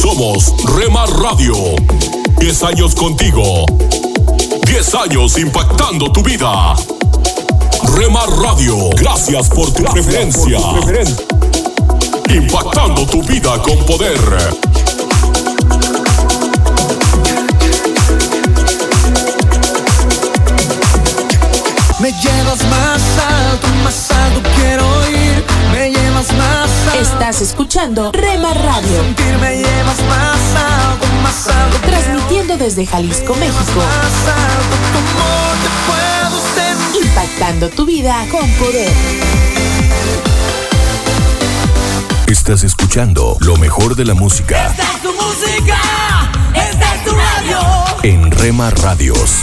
Somos Rema Radio. 10 años contigo. 10 años impactando tu vida. Rema Radio, gracias por tu preferencia. Impactando tu vida con poder. Me llevas más alto, más alto quiero llevas más alto. Estás escuchando Rema Radio. Sentir me llevas más alto, más alto. Transmitiendo desde Jalisco, México. Más alto, como te puedo sentir. Impactando tu vida con poder. Estás escuchando lo mejor de la música Esta es tu música, esta es tu radio. en Rema Radios.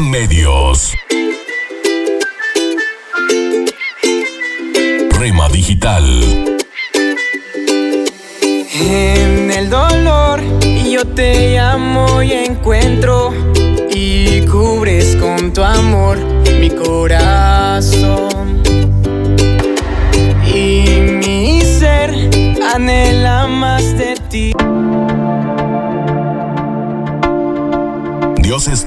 Medios, Rema Digital. En el dolor yo te llamo y encuentro y cubres con tu amor mi corazón.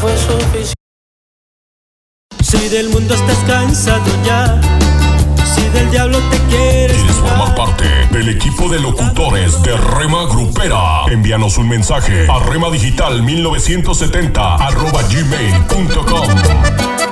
Fue suficiente. Si del mundo estás cansado ya, si del diablo te quieres ¿Quieres formar parte del equipo de locutores de Rema Grupera? Envíanos un mensaje a remadigital 1970 arroba gmail.com.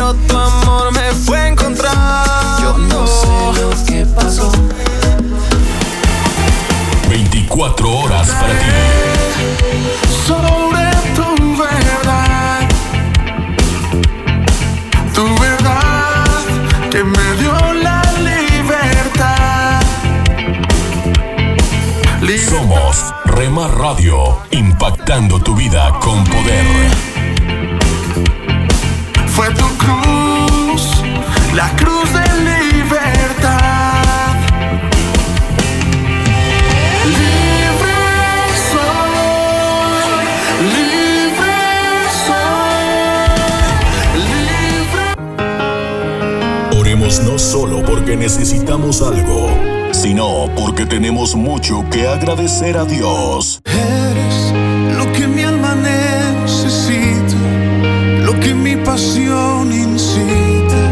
pero tu amor me fue a encontrar. Yo no sé lo que pasó. 24 24 horas para ti. Sobre tu verdad, tu verdad que me dio la libertad. Somos Rema Radio, impactando tu vida con poder. Fue tu cruz, la cruz de libertad. Libre soy, libre soy, libre. Oremos no solo porque necesitamos algo, sino porque tenemos mucho que agradecer a Dios. Que mi pasión incita,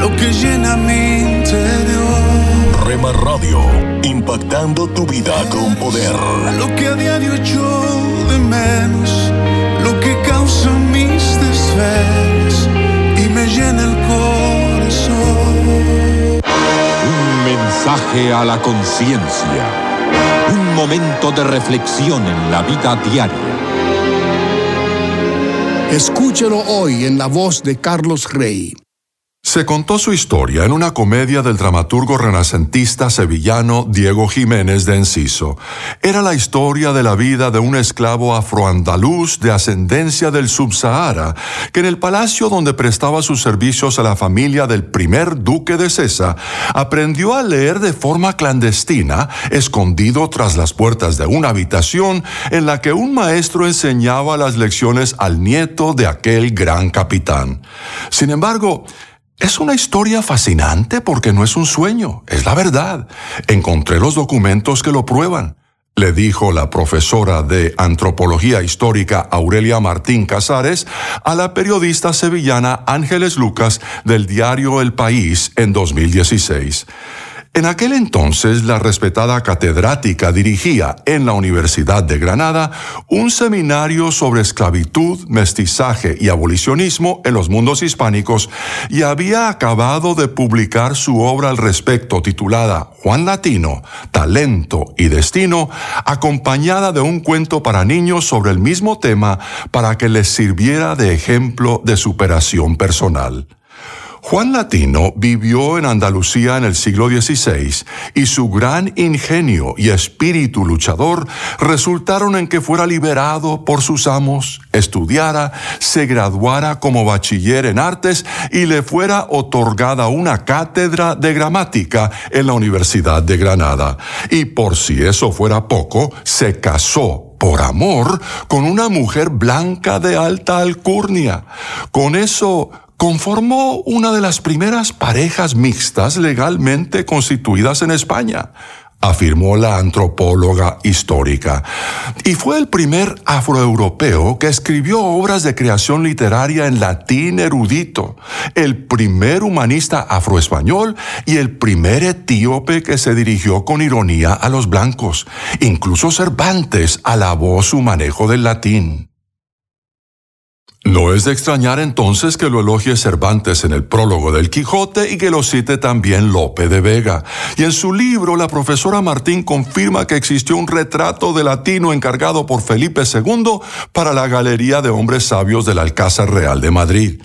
lo que llena mi interior, Rema Radio, impactando tu vida con poder. lo que a diario echo de menos, lo que causa mis desvelos y me llena el corazón. Un mensaje a la conciencia. Un momento de reflexión en la vida diaria. Escúchelo hoy en la voz de Carlos Rey. Se contó su historia en una comedia del dramaturgo renacentista sevillano Diego Jiménez de Enciso. Era la historia de la vida de un esclavo afroandaluz de ascendencia del Subsahara, que en el palacio donde prestaba sus servicios a la familia del primer duque de Cesa, aprendió a leer de forma clandestina, escondido tras las puertas de una habitación en la que un maestro enseñaba las lecciones al nieto de aquel gran capitán. Sin embargo, es una historia fascinante porque no es un sueño, es la verdad. Encontré los documentos que lo prueban. Le dijo la profesora de antropología histórica Aurelia Martín Casares a la periodista sevillana Ángeles Lucas del diario El País en 2016. En aquel entonces, la respetada catedrática dirigía en la Universidad de Granada un seminario sobre esclavitud, mestizaje y abolicionismo en los mundos hispánicos y había acabado de publicar su obra al respecto titulada Juan Latino, Talento y Destino, acompañada de un cuento para niños sobre el mismo tema para que les sirviera de ejemplo de superación personal. Juan Latino vivió en Andalucía en el siglo XVI y su gran ingenio y espíritu luchador resultaron en que fuera liberado por sus amos, estudiara, se graduara como bachiller en artes y le fuera otorgada una cátedra de gramática en la Universidad de Granada. Y por si eso fuera poco, se casó por amor con una mujer blanca de alta alcurnia. Con eso conformó una de las primeras parejas mixtas legalmente constituidas en España, afirmó la antropóloga histórica. Y fue el primer afroeuropeo que escribió obras de creación literaria en latín erudito, el primer humanista afroespañol y el primer etíope que se dirigió con ironía a los blancos. Incluso Cervantes alabó su manejo del latín. No es de extrañar entonces que lo elogie Cervantes en el prólogo del Quijote y que lo cite también Lope de Vega. Y en su libro, la profesora Martín confirma que existió un retrato de latino encargado por Felipe II para la Galería de Hombres Sabios del Alcázar Real de Madrid.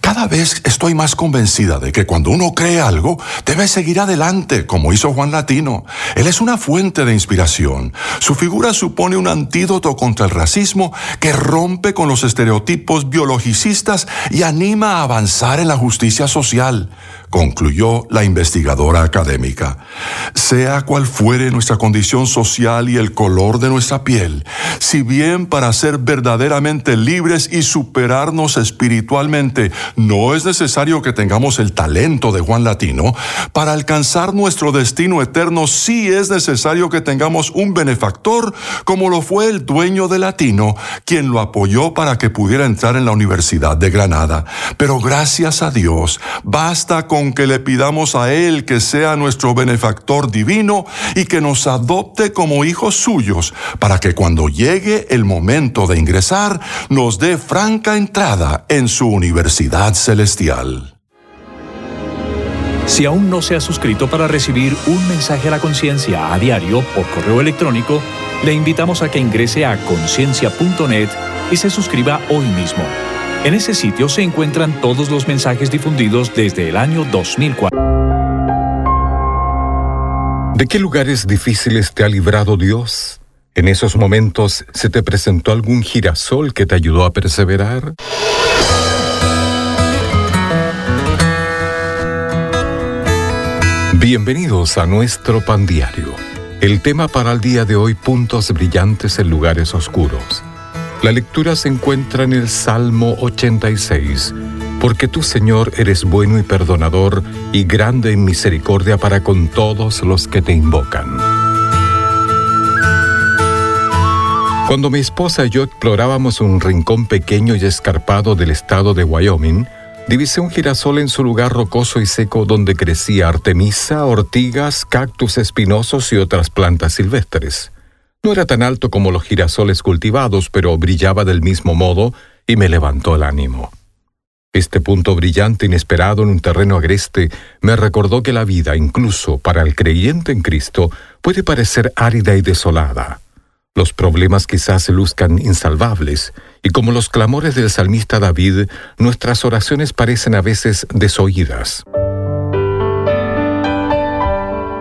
Cada vez estoy más convencida de que cuando uno cree algo, debe seguir adelante, como hizo Juan Latino. Él es una fuente de inspiración. Su figura supone un antídoto contra el racismo que rompe con los estereotipos biologicistas y anima a avanzar en la justicia social, concluyó la investigadora académica. Sea cual fuere nuestra condición social y el color de nuestra piel, si bien para ser verdaderamente libres y superarnos espiritualmente no es necesario que tengamos el talento de Juan Latino, para alcanzar nuestro destino eterno sí es necesario que tengamos un benefactor como lo fue el dueño de Latino, quien lo apoyó para que pudiera entrar en la Universidad de Granada. Pero gracias a Dios, basta con que le pidamos a Él que sea nuestro benefactor divino y que nos adopte como hijos suyos, para que cuando llegue el momento de ingresar, nos dé franca entrada en su universidad celestial. Si aún no se ha suscrito para recibir un mensaje a la conciencia a diario por correo electrónico, le invitamos a que ingrese a conciencia.net y se suscriba hoy mismo. En ese sitio se encuentran todos los mensajes difundidos desde el año 2004. ¿De qué lugares difíciles te ha librado Dios? ¿En esos momentos se te presentó algún girasol que te ayudó a perseverar? Bienvenidos a nuestro pan diario. El tema para el día de hoy, puntos brillantes en lugares oscuros. La lectura se encuentra en el Salmo 86. Porque tú, Señor, eres bueno y perdonador y grande en misericordia para con todos los que te invocan. Cuando mi esposa y yo explorábamos un rincón pequeño y escarpado del estado de Wyoming, divisé un girasol en su lugar rocoso y seco donde crecía artemisa, ortigas, cactus espinosos y otras plantas silvestres. No era tan alto como los girasoles cultivados, pero brillaba del mismo modo y me levantó el ánimo. Este punto brillante inesperado en un terreno agreste me recordó que la vida, incluso para el creyente en Cristo, puede parecer árida y desolada. Los problemas quizás se luzcan insalvables, y como los clamores del salmista David, nuestras oraciones parecen a veces desoídas.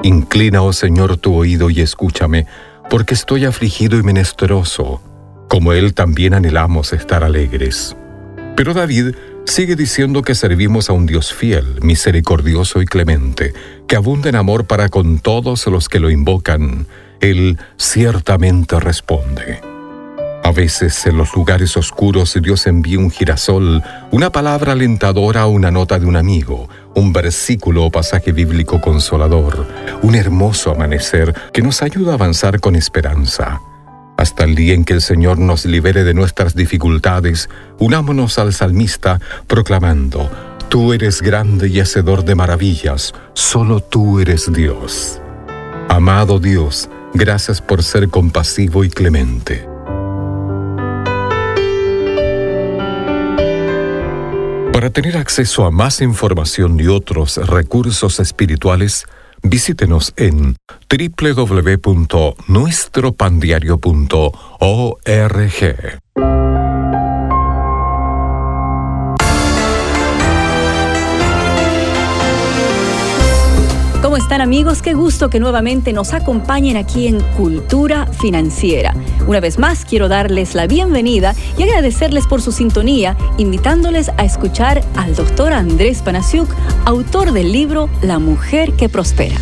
Inclina, oh Señor, tu oído y escúchame, porque estoy afligido y menesteroso. Como Él también anhelamos estar alegres. Pero David sigue diciendo que servimos a un Dios fiel, misericordioso y clemente, que abunda en amor para con todos los que lo invocan él ciertamente responde. A veces en los lugares oscuros Dios envía un girasol, una palabra alentadora o una nota de un amigo, un versículo o pasaje bíblico consolador, un hermoso amanecer que nos ayuda a avanzar con esperanza. Hasta el día en que el Señor nos libere de nuestras dificultades, unámonos al salmista proclamando, Tú eres grande y hacedor de maravillas, solo tú eres Dios. Amado Dios, Gracias por ser compasivo y clemente. Para tener acceso a más información y otros recursos espirituales, visítenos en www.nuestropandiario.org. ¿Cómo están amigos? Qué gusto que nuevamente nos acompañen aquí en Cultura Financiera. Una vez más quiero darles la bienvenida y agradecerles por su sintonía, invitándoles a escuchar al doctor Andrés Panasiuk, autor del libro La mujer que prospera.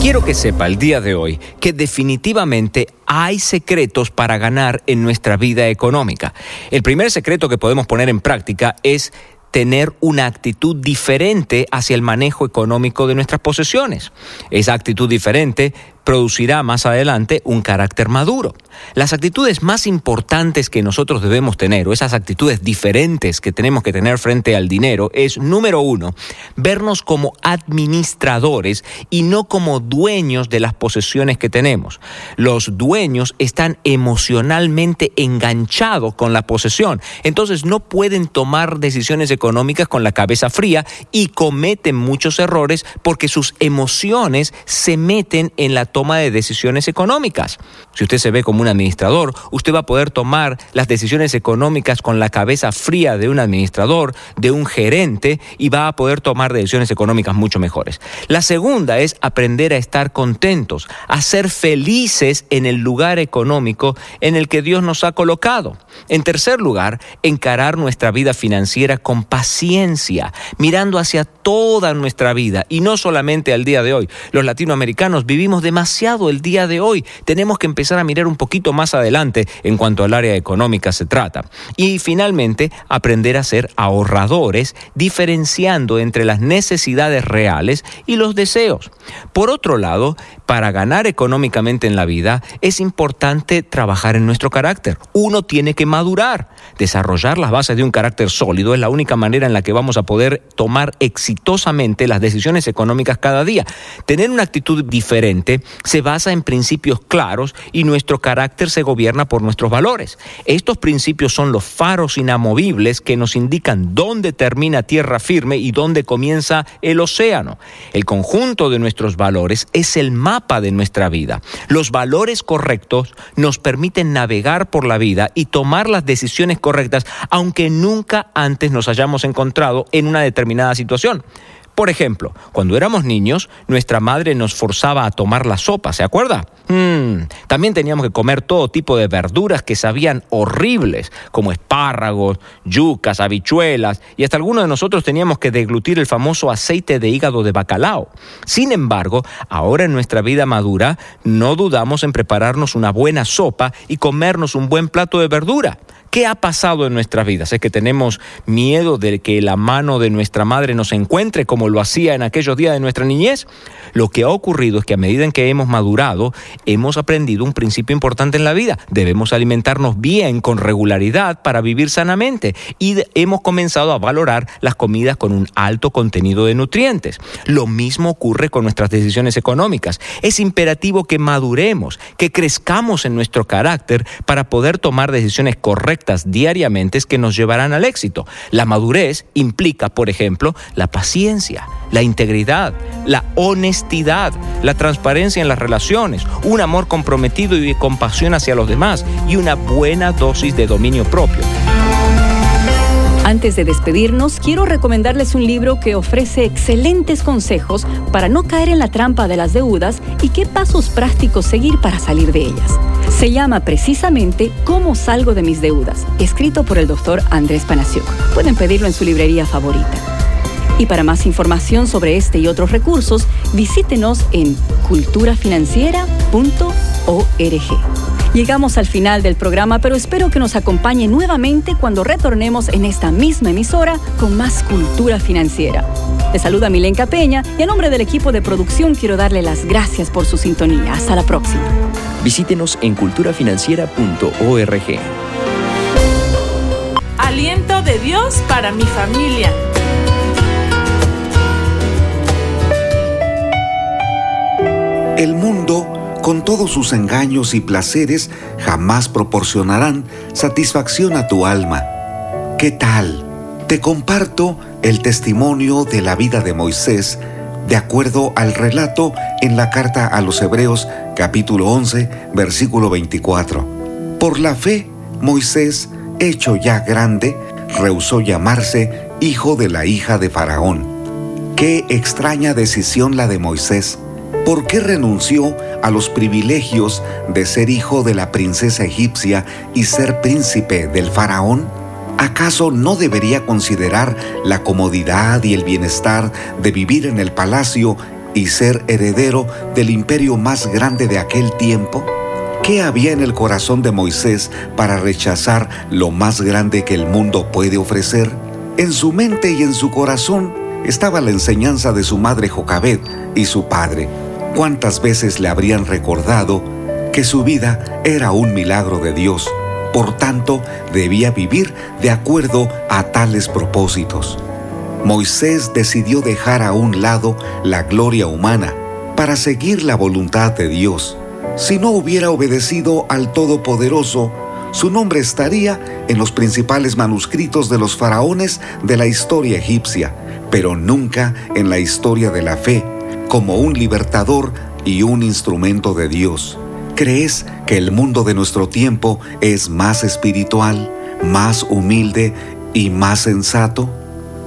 Quiero que sepa el día de hoy que definitivamente hay secretos para ganar en nuestra vida económica. El primer secreto que podemos poner en práctica es tener una actitud diferente hacia el manejo económico de nuestras posesiones. Esa actitud diferente producirá más adelante un carácter maduro. Las actitudes más importantes que nosotros debemos tener, o esas actitudes diferentes que tenemos que tener frente al dinero, es, número uno, vernos como administradores y no como dueños de las posesiones que tenemos. Los dueños están emocionalmente enganchados con la posesión, entonces no pueden tomar decisiones económicas con la cabeza fría y cometen muchos errores porque sus emociones se meten en la toma de decisiones económicas. Si usted se ve como un administrador, usted va a poder tomar las decisiones económicas con la cabeza fría de un administrador, de un gerente, y va a poder tomar decisiones económicas mucho mejores. La segunda es aprender a estar contentos, a ser felices en el lugar económico en el que Dios nos ha colocado. En tercer lugar, encarar nuestra vida financiera con paciencia, mirando hacia toda nuestra vida y no solamente al día de hoy. Los latinoamericanos vivimos demasiado el día de hoy. Tenemos que empezar a mirar un poquito más adelante en cuanto al área económica se trata. Y finalmente, aprender a ser ahorradores, diferenciando entre las necesidades reales y los deseos. Por otro lado, para ganar económicamente en la vida, es importante trabajar en nuestro carácter. Uno tiene que madurar. Desarrollar las bases de un carácter sólido es la única manera en la que vamos a poder tomar exitosamente las decisiones económicas cada día. Tener una actitud diferente se basa en principios claros y nuestro carácter se gobierna por nuestros valores. Estos principios son los faros inamovibles que nos indican dónde termina tierra firme y dónde comienza el océano. El conjunto de nuestros valores es el mapa de nuestra vida. Los valores correctos nos permiten navegar por la vida y tomar las decisiones correctas, aunque nunca antes nos hayamos encontrado en una determinada situación. Por ejemplo, cuando éramos niños, nuestra madre nos forzaba a tomar la sopa, ¿se acuerda? Mm, también teníamos que comer todo tipo de verduras que sabían horribles, como espárragos, yucas, habichuelas, y hasta algunos de nosotros teníamos que deglutir el famoso aceite de hígado de bacalao. Sin embargo, ahora en nuestra vida madura, no dudamos en prepararnos una buena sopa y comernos un buen plato de verdura. ¿Qué ha pasado en nuestras vidas? ¿Es que tenemos miedo de que la mano de nuestra madre nos encuentre como lo hacía en aquellos días de nuestra niñez? Lo que ha ocurrido es que a medida en que hemos madurado, hemos aprendido un principio importante en la vida. Debemos alimentarnos bien, con regularidad, para vivir sanamente. Y hemos comenzado a valorar las comidas con un alto contenido de nutrientes. Lo mismo ocurre con nuestras decisiones económicas. Es imperativo que maduremos, que crezcamos en nuestro carácter para poder tomar decisiones correctas diariamente que nos llevarán al éxito. La madurez implica, por ejemplo, la paciencia, la integridad, la honestidad, la transparencia en las relaciones, un amor comprometido y compasión hacia los demás y una buena dosis de dominio propio. Antes de despedirnos, quiero recomendarles un libro que ofrece excelentes consejos para no caer en la trampa de las deudas y qué pasos prácticos seguir para salir de ellas. Se llama precisamente Cómo salgo de mis deudas, escrito por el doctor Andrés Panasiuk. Pueden pedirlo en su librería favorita. Y para más información sobre este y otros recursos, visítenos en culturafinanciera.org. Llegamos al final del programa, pero espero que nos acompañe nuevamente cuando retornemos en esta misma emisora con más cultura financiera. Le saluda Milenka Peña y a nombre del equipo de producción quiero darle las gracias por su sintonía. Hasta la próxima. Visítenos en culturafinanciera.org. Aliento de Dios para mi familia. El mundo con todos sus engaños y placeres, jamás proporcionarán satisfacción a tu alma. ¿Qué tal? Te comparto el testimonio de la vida de Moisés de acuerdo al relato en la carta a los Hebreos capítulo 11 versículo 24. Por la fe, Moisés, hecho ya grande, rehusó llamarse hijo de la hija de Faraón. Qué extraña decisión la de Moisés. ¿Por qué renunció a los privilegios de ser hijo de la princesa egipcia y ser príncipe del faraón? ¿Acaso no debería considerar la comodidad y el bienestar de vivir en el palacio y ser heredero del imperio más grande de aquel tiempo? ¿Qué había en el corazón de Moisés para rechazar lo más grande que el mundo puede ofrecer? En su mente y en su corazón estaba la enseñanza de su madre Jocabed y su padre, ¿Cuántas veces le habrían recordado que su vida era un milagro de Dios? Por tanto, debía vivir de acuerdo a tales propósitos. Moisés decidió dejar a un lado la gloria humana para seguir la voluntad de Dios. Si no hubiera obedecido al Todopoderoso, su nombre estaría en los principales manuscritos de los faraones de la historia egipcia, pero nunca en la historia de la fe como un libertador y un instrumento de Dios. ¿Crees que el mundo de nuestro tiempo es más espiritual, más humilde y más sensato?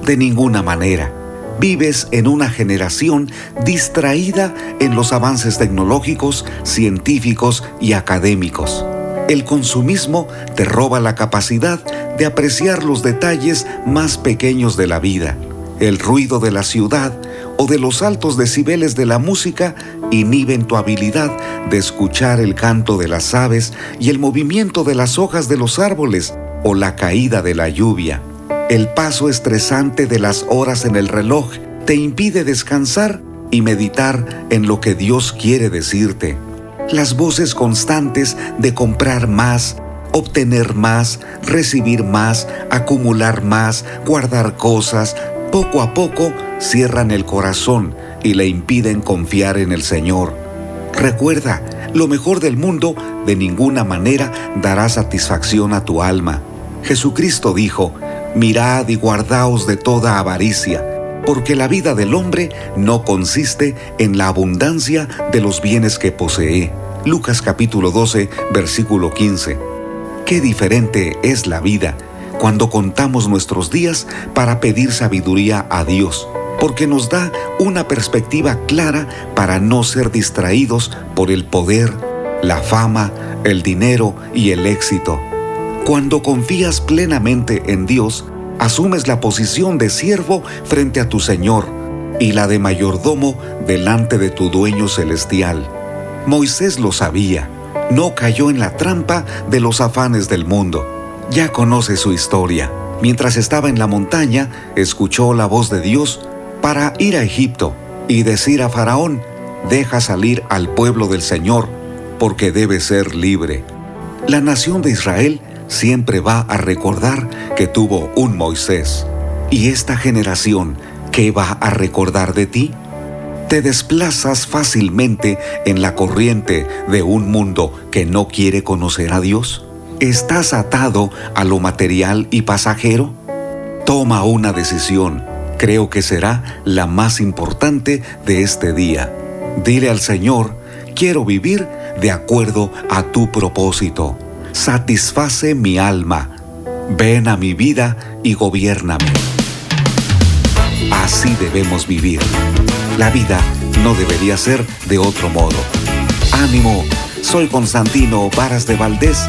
De ninguna manera. Vives en una generación distraída en los avances tecnológicos, científicos y académicos. El consumismo te roba la capacidad de apreciar los detalles más pequeños de la vida. El ruido de la ciudad o de los altos decibeles de la música inhiben tu habilidad de escuchar el canto de las aves y el movimiento de las hojas de los árboles o la caída de la lluvia. El paso estresante de las horas en el reloj te impide descansar y meditar en lo que Dios quiere decirte. Las voces constantes de comprar más, obtener más, recibir más, acumular más, guardar cosas, poco a poco cierran el corazón y le impiden confiar en el Señor. Recuerda, lo mejor del mundo de ninguna manera dará satisfacción a tu alma. Jesucristo dijo, mirad y guardaos de toda avaricia, porque la vida del hombre no consiste en la abundancia de los bienes que posee. Lucas capítulo 12, versículo 15. Qué diferente es la vida cuando contamos nuestros días para pedir sabiduría a Dios, porque nos da una perspectiva clara para no ser distraídos por el poder, la fama, el dinero y el éxito. Cuando confías plenamente en Dios, asumes la posición de siervo frente a tu Señor y la de mayordomo delante de tu dueño celestial. Moisés lo sabía, no cayó en la trampa de los afanes del mundo. Ya conoce su historia. Mientras estaba en la montaña, escuchó la voz de Dios para ir a Egipto y decir a Faraón, deja salir al pueblo del Señor, porque debe ser libre. La nación de Israel siempre va a recordar que tuvo un Moisés. ¿Y esta generación qué va a recordar de ti? Te desplazas fácilmente en la corriente de un mundo que no quiere conocer a Dios. ¿Estás atado a lo material y pasajero? Toma una decisión. Creo que será la más importante de este día. Dile al Señor, quiero vivir de acuerdo a tu propósito satisface mi alma. Ven a mi vida y gobiername. Así debemos vivir. La vida no debería ser de otro modo. Ánimo, soy Constantino Varas de Valdés.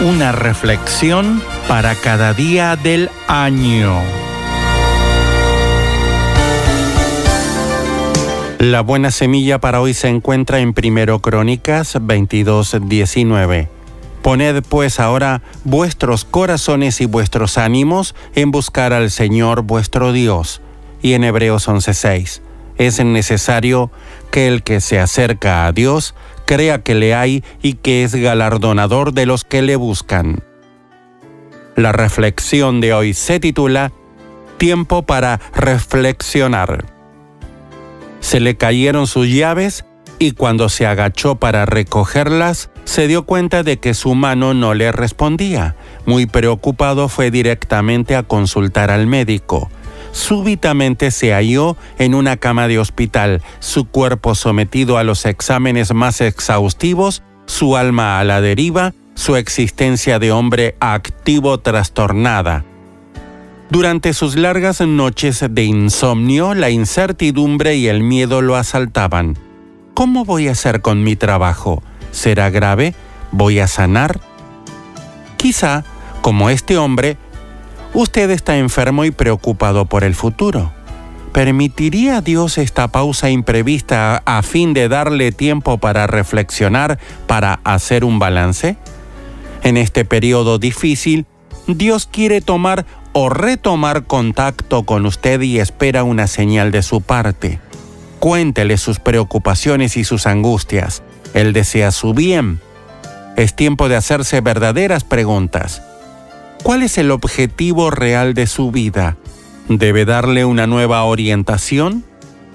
una reflexión para cada día del año. La buena semilla para hoy se encuentra en Primero Crónicas 22:19. Poned pues ahora vuestros corazones y vuestros ánimos en buscar al Señor vuestro Dios. Y en Hebreos 11:6 es necesario que el que se acerca a Dios crea que le hay y que es galardonador de los que le buscan. La reflexión de hoy se titula Tiempo para reflexionar. Se le cayeron sus llaves y cuando se agachó para recogerlas, se dio cuenta de que su mano no le respondía. Muy preocupado fue directamente a consultar al médico súbitamente se halló en una cama de hospital, su cuerpo sometido a los exámenes más exhaustivos, su alma a la deriva, su existencia de hombre activo trastornada. Durante sus largas noches de insomnio, la incertidumbre y el miedo lo asaltaban. ¿Cómo voy a hacer con mi trabajo? ¿Será grave? ¿Voy a sanar? Quizá, como este hombre, Usted está enfermo y preocupado por el futuro. ¿Permitiría Dios esta pausa imprevista a fin de darle tiempo para reflexionar, para hacer un balance? En este periodo difícil, Dios quiere tomar o retomar contacto con usted y espera una señal de su parte. Cuéntele sus preocupaciones y sus angustias. Él desea su bien. Es tiempo de hacerse verdaderas preguntas. ¿Cuál es el objetivo real de su vida? ¿Debe darle una nueva orientación?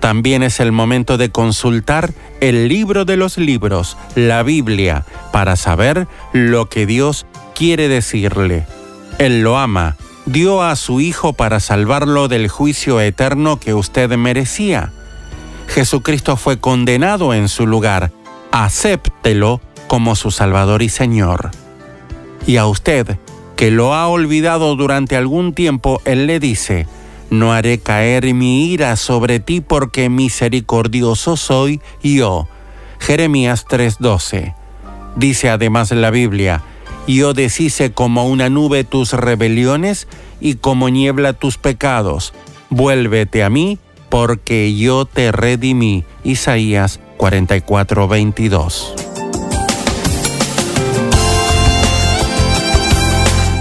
También es el momento de consultar el libro de los libros, la Biblia, para saber lo que Dios quiere decirle. Él lo ama, dio a su Hijo para salvarlo del juicio eterno que usted merecía. Jesucristo fue condenado en su lugar. Acéptelo como su Salvador y Señor. Y a usted, que lo ha olvidado durante algún tiempo, Él le dice, No haré caer mi ira sobre ti porque misericordioso soy yo. Jeremías 3:12. Dice además la Biblia, yo deshice como una nube tus rebeliones y como niebla tus pecados. Vuélvete a mí porque yo te redimí. Isaías 44:22.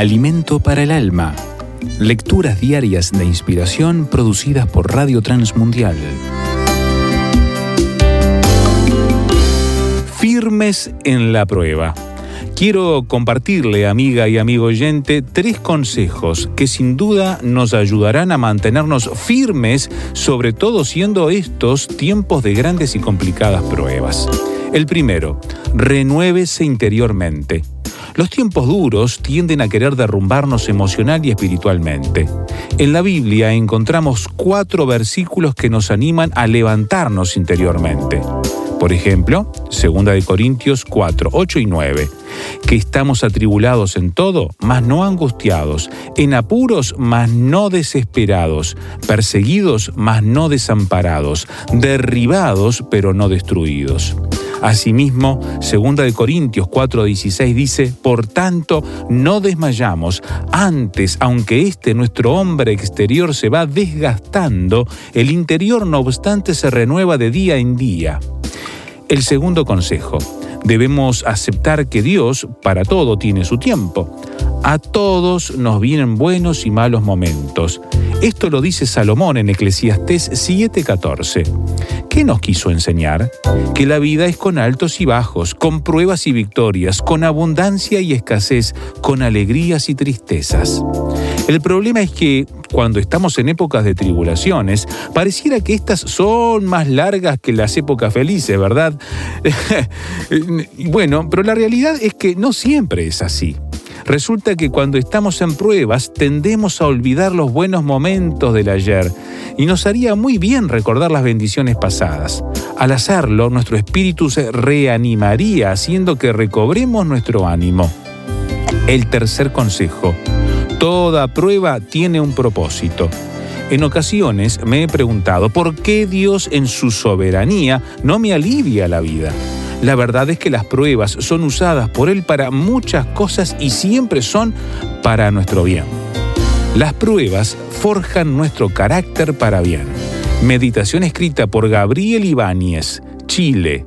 Alimento para el alma. Lecturas diarias de inspiración producidas por Radio Transmundial. Firmes en la prueba. Quiero compartirle, amiga y amigo oyente, tres consejos que sin duda nos ayudarán a mantenernos firmes, sobre todo siendo estos tiempos de grandes y complicadas pruebas. El primero, renuévese interiormente. Los tiempos duros tienden a querer derrumbarnos emocional y espiritualmente. En la Biblia encontramos cuatro versículos que nos animan a levantarnos interiormente. Por ejemplo, 2 de Corintios 4, 8 y 9, que estamos atribulados en todo, mas no angustiados, en apuros, mas no desesperados, perseguidos, mas no desamparados, derribados, pero no destruidos. Asimismo, 2 de Corintios 4:16 dice, "Por tanto, no desmayamos, antes, aunque este nuestro hombre exterior se va desgastando, el interior no obstante se renueva de día en día." El segundo consejo, debemos aceptar que Dios para todo tiene su tiempo. A todos nos vienen buenos y malos momentos. Esto lo dice Salomón en Eclesiastés 7:14. ¿Qué nos quiso enseñar? Que la vida es con altos y bajos, con pruebas y victorias, con abundancia y escasez, con alegrías y tristezas. El problema es que cuando estamos en épocas de tribulaciones, pareciera que estas son más largas que las épocas felices, ¿verdad? bueno, pero la realidad es que no siempre es así. Resulta que cuando estamos en pruebas tendemos a olvidar los buenos momentos del ayer y nos haría muy bien recordar las bendiciones pasadas. Al hacerlo, nuestro espíritu se reanimaría haciendo que recobremos nuestro ánimo. El tercer consejo. Toda prueba tiene un propósito. En ocasiones me he preguntado por qué Dios en su soberanía no me alivia la vida. La verdad es que las pruebas son usadas por Él para muchas cosas y siempre son para nuestro bien. Las pruebas forjan nuestro carácter para bien. Meditación escrita por Gabriel Ibáñez, Chile.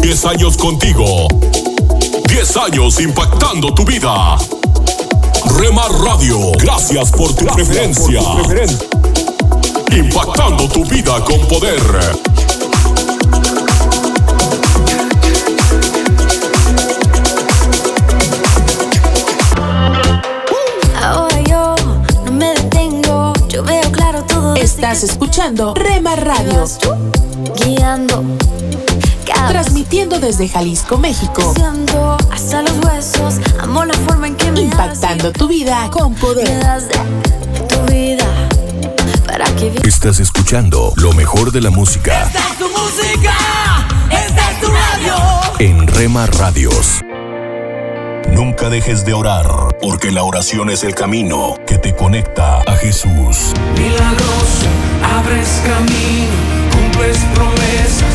10 años contigo. 10 años impactando tu vida. Remar Radio, gracias por tu preferencia. Impactando tu vida con poder. Ahora yo no me detengo, yo veo claro todo. Estás escuchando Rema Radio. Guiando. Transmitiendo desde Jalisco, México. Hasta los huesos, amo la forma en que me Impactando tu vida con poder. Tu vida para que Estás escuchando lo mejor de la música Esta es tu música, esta es tu radio. en Rema Radios. Nunca dejes de orar, porque la oración es el camino que te conecta a Jesús. Milagroso, abres camino, cumples promesas,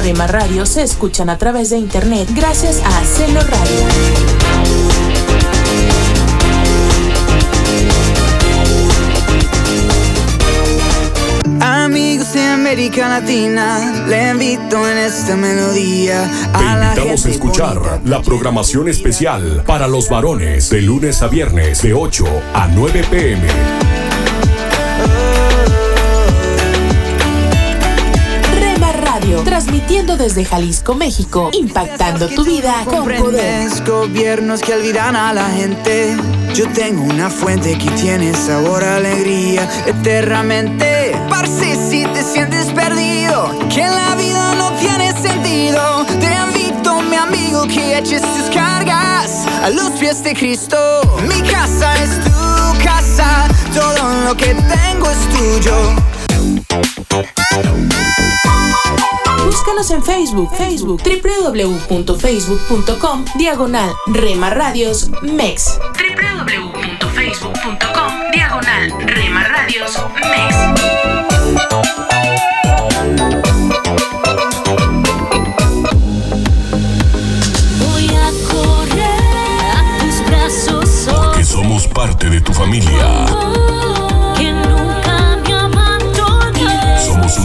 Rema Radio se escuchan a través de internet gracias a Celo Radio. Amigos de América Latina, le invito en esta melodía Te a la invitamos a escuchar la programación especial para los varones de lunes a viernes de 8 a 9 pm. Transmitiendo desde Jalisco, México, impactando tu vida con poder. Gobiernos que olvidan a la gente. Yo tengo una fuente que tiene sabor a alegría eternamente. Parce, si te sientes perdido, que la vida no tiene sentido, te invito, mi amigo, que eches tus cargas a los pies de Cristo. Mi casa es tu casa, todo lo que tengo es tuyo. Búscanos en Facebook, Facebook, www.facebook.com, diagonal Rema Radios MEX. www.facebook.com, diagonal Rema Radios MEX. Voy a correr a tus brazos Que somos parte de tu familia.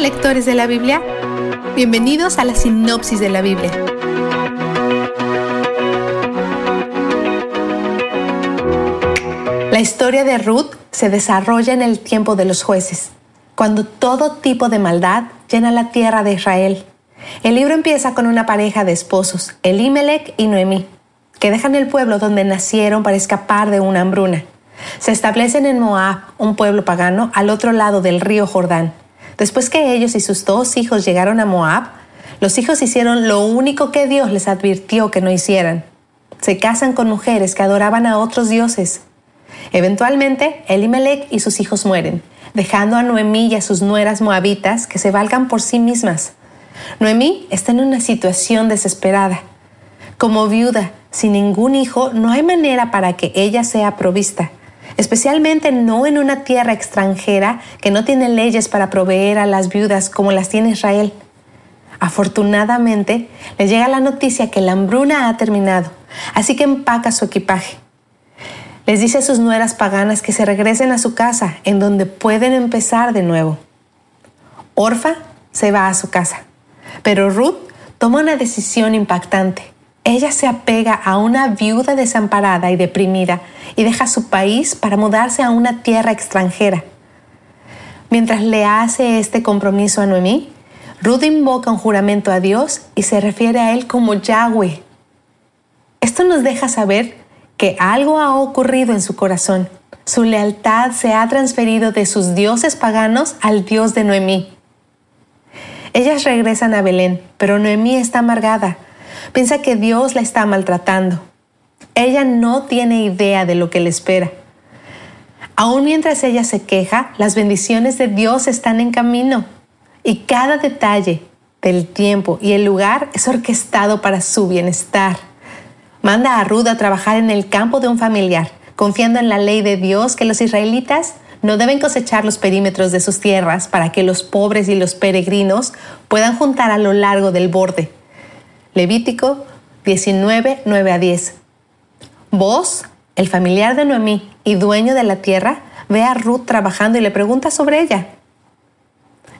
Lectores de la Biblia, bienvenidos a la sinopsis de la Biblia. La historia de Ruth se desarrolla en el tiempo de los jueces, cuando todo tipo de maldad llena la tierra de Israel. El libro empieza con una pareja de esposos, Elimelech y Noemí, que dejan el pueblo donde nacieron para escapar de una hambruna. Se establecen en Moab, un pueblo pagano, al otro lado del río Jordán. Después que ellos y sus dos hijos llegaron a Moab, los hijos hicieron lo único que Dios les advirtió que no hicieran. Se casan con mujeres que adoraban a otros dioses. Eventualmente, Elimelech y sus hijos mueren, dejando a Noemí y a sus nueras moabitas que se valgan por sí mismas. Noemí está en una situación desesperada. Como viuda, sin ningún hijo, no hay manera para que ella sea provista, especialmente no en una tierra extranjera que no tiene leyes para proveer a las viudas como las tiene Israel. Afortunadamente, le llega la noticia que la hambruna ha terminado, así que empaca su equipaje. Les dice a sus nueras paganas que se regresen a su casa, en donde pueden empezar de nuevo. Orfa se va a su casa, pero Ruth toma una decisión impactante. Ella se apega a una viuda desamparada y deprimida y deja su país para mudarse a una tierra extranjera. Mientras le hace este compromiso a Noemí, Ruth invoca un juramento a Dios y se refiere a él como Yahweh. Esto nos deja saber que algo ha ocurrido en su corazón. Su lealtad se ha transferido de sus dioses paganos al Dios de Noemí. Ellas regresan a Belén, pero Noemí está amargada. Piensa que Dios la está maltratando. Ella no tiene idea de lo que le espera. Aún mientras ella se queja, las bendiciones de Dios están en camino y cada detalle del tiempo y el lugar es orquestado para su bienestar. Manda a Ruth a trabajar en el campo de un familiar, confiando en la ley de Dios que los israelitas no deben cosechar los perímetros de sus tierras para que los pobres y los peregrinos puedan juntar a lo largo del borde. Levítico 19, 9 a 10. Vos, el familiar de Noemí y dueño de la tierra, ve a Ruth trabajando y le pregunta sobre ella.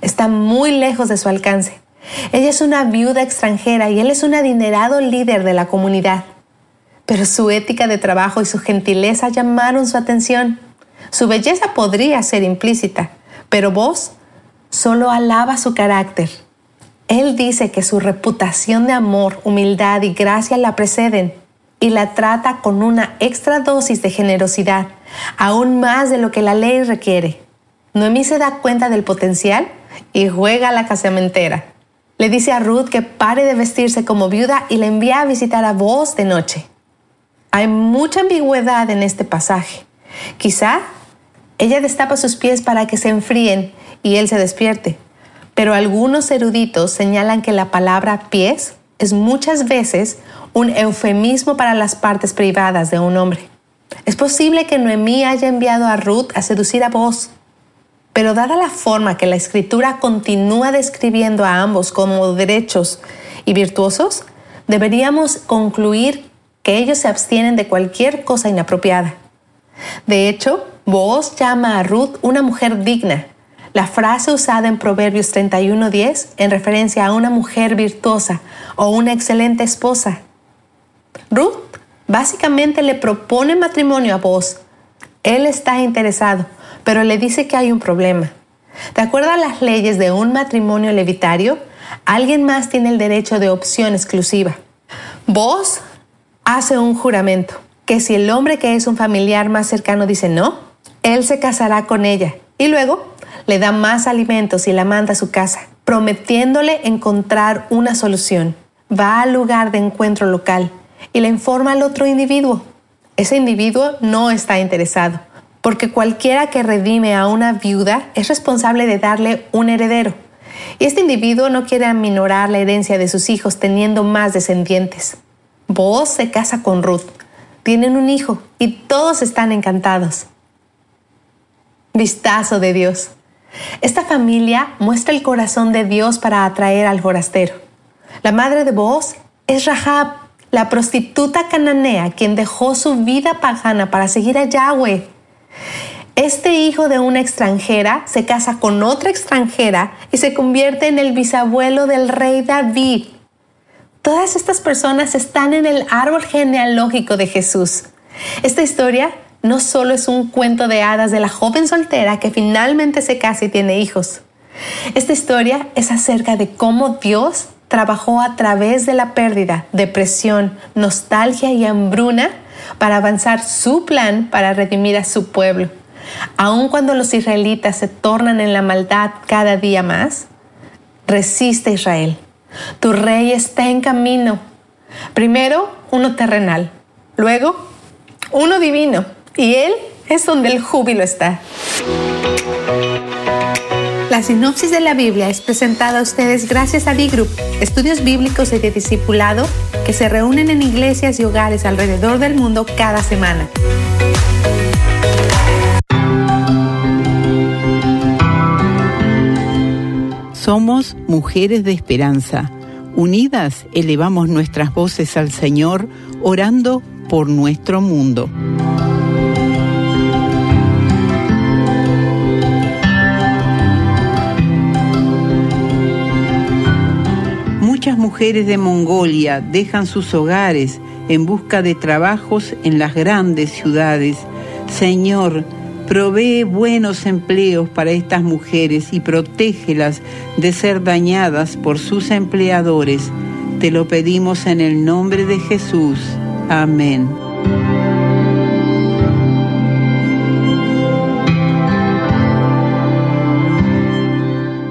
Está muy lejos de su alcance. Ella es una viuda extranjera y él es un adinerado líder de la comunidad. Pero su ética de trabajo y su gentileza llamaron su atención. Su belleza podría ser implícita, pero vos solo alaba su carácter. Él dice que su reputación de amor, humildad y gracia la preceden y la trata con una extra dosis de generosidad, aún más de lo que la ley requiere. Noemí se da cuenta del potencial y juega a la casamentera. Le dice a Ruth que pare de vestirse como viuda y le envía a visitar a vos de noche. Hay mucha ambigüedad en este pasaje. Quizá ella destapa sus pies para que se enfríen y él se despierte. Pero algunos eruditos señalan que la palabra pies es muchas veces un eufemismo para las partes privadas de un hombre. Es posible que Noemí haya enviado a Ruth a seducir a vos, pero dada la forma que la escritura continúa describiendo a ambos como derechos y virtuosos, deberíamos concluir que ellos se abstienen de cualquier cosa inapropiada. De hecho, vos llama a Ruth una mujer digna, la frase usada en Proverbios 31:10 en referencia a una mujer virtuosa o una excelente esposa. Ruth básicamente le propone matrimonio a vos. Él está interesado, pero le dice que hay un problema. De acuerdo a las leyes de un matrimonio levitario, alguien más tiene el derecho de opción exclusiva. Vos hace un juramento que si el hombre que es un familiar más cercano dice no, él se casará con ella y luego le da más alimentos y la manda a su casa, prometiéndole encontrar una solución. Va al lugar de encuentro local y le informa al otro individuo. Ese individuo no está interesado, porque cualquiera que redime a una viuda es responsable de darle un heredero. Y este individuo no quiere aminorar la herencia de sus hijos teniendo más descendientes. Vos se casa con Ruth, tienen un hijo y todos están encantados. Vistazo de Dios. Esta familia muestra el corazón de Dios para atraer al forastero. La madre de Boaz es Rahab, la prostituta cananea, quien dejó su vida pagana para seguir a Yahweh. Este hijo de una extranjera se casa con otra extranjera y se convierte en el bisabuelo del rey David. Todas estas personas están en el árbol genealógico de Jesús. Esta historia no solo es un cuento de hadas de la joven soltera que finalmente se casa y tiene hijos. Esta historia es acerca de cómo Dios trabajó a través de la pérdida, depresión, nostalgia y hambruna para avanzar su plan para redimir a su pueblo. Aun cuando los israelitas se tornan en la maldad cada día más, resiste Israel. Tu rey está en camino. Primero uno terrenal, luego uno divino y Él es donde el júbilo está. La sinopsis de la Biblia es presentada a ustedes gracias a D-Group, estudios bíblicos y de discipulado que se reúnen en iglesias y hogares alrededor del mundo cada semana. Somos mujeres de esperanza. Unidas elevamos nuestras voces al Señor, orando por nuestro mundo. Mujeres de Mongolia dejan sus hogares en busca de trabajos en las grandes ciudades. Señor, provee buenos empleos para estas mujeres y protégelas de ser dañadas por sus empleadores. Te lo pedimos en el nombre de Jesús. Amén.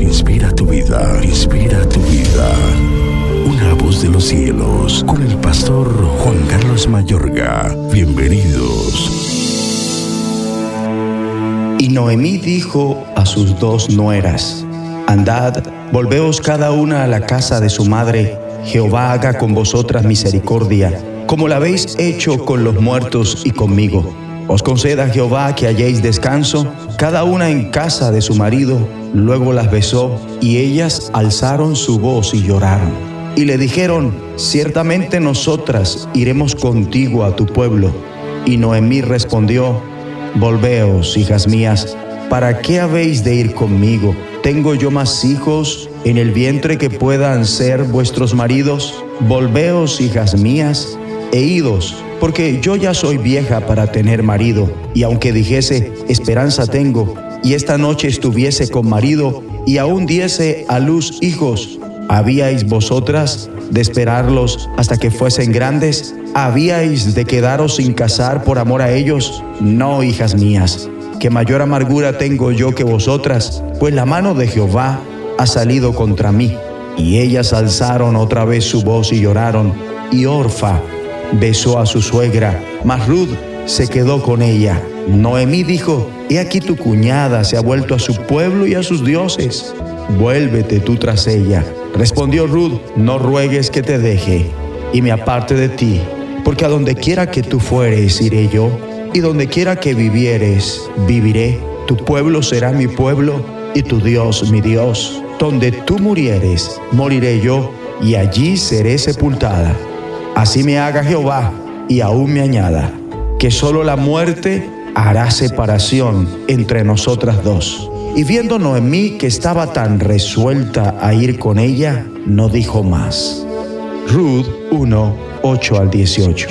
inspira tu vida, inspira tu vida. Una voz de los cielos, con el pastor Juan Carlos Mayorga. Bienvenidos. Noemí dijo a sus dos nueras, Andad, volveos cada una a la casa de su madre, Jehová haga con vosotras misericordia, como la habéis hecho con los muertos y conmigo. Os conceda Jehová que halléis descanso, cada una en casa de su marido. Luego las besó y ellas alzaron su voz y lloraron. Y le dijeron, ciertamente nosotras iremos contigo a tu pueblo. Y Noemí respondió, volveos, hijas mías, ¿para qué habéis de ir conmigo? ¿Tengo yo más hijos en el vientre que puedan ser vuestros maridos? Volveos, hijas mías, e idos, porque yo ya soy vieja para tener marido, y aunque dijese, esperanza tengo, y esta noche estuviese con marido, y aún diese a luz hijos, ¿habíais vosotras de esperarlos hasta que fuesen grandes? ¿Habíais de quedaros sin casar por amor a ellos? No, hijas mías, que mayor amargura tengo yo que vosotras, pues la mano de Jehová ha salido contra mí. Y ellas alzaron otra vez su voz y lloraron, y Orfa besó a su suegra, mas Ruth se quedó con ella. Noemí dijo, He aquí tu cuñada se ha vuelto a su pueblo y a sus dioses. Vuélvete tú tras ella. Respondió Ruth, no ruegues que te deje y me aparte de ti, porque a donde quiera que tú fueres iré yo, y donde quiera que vivieres, viviré. Tu pueblo será mi pueblo y tu Dios mi Dios. Donde tú murieres, moriré yo, y allí seré sepultada. Así me haga Jehová y aún me añada, que solo la muerte hará separación entre nosotras dos. Y viendo Noemí que estaba tan resuelta a ir con ella, no dijo más. Ruth 1, 8 al 18.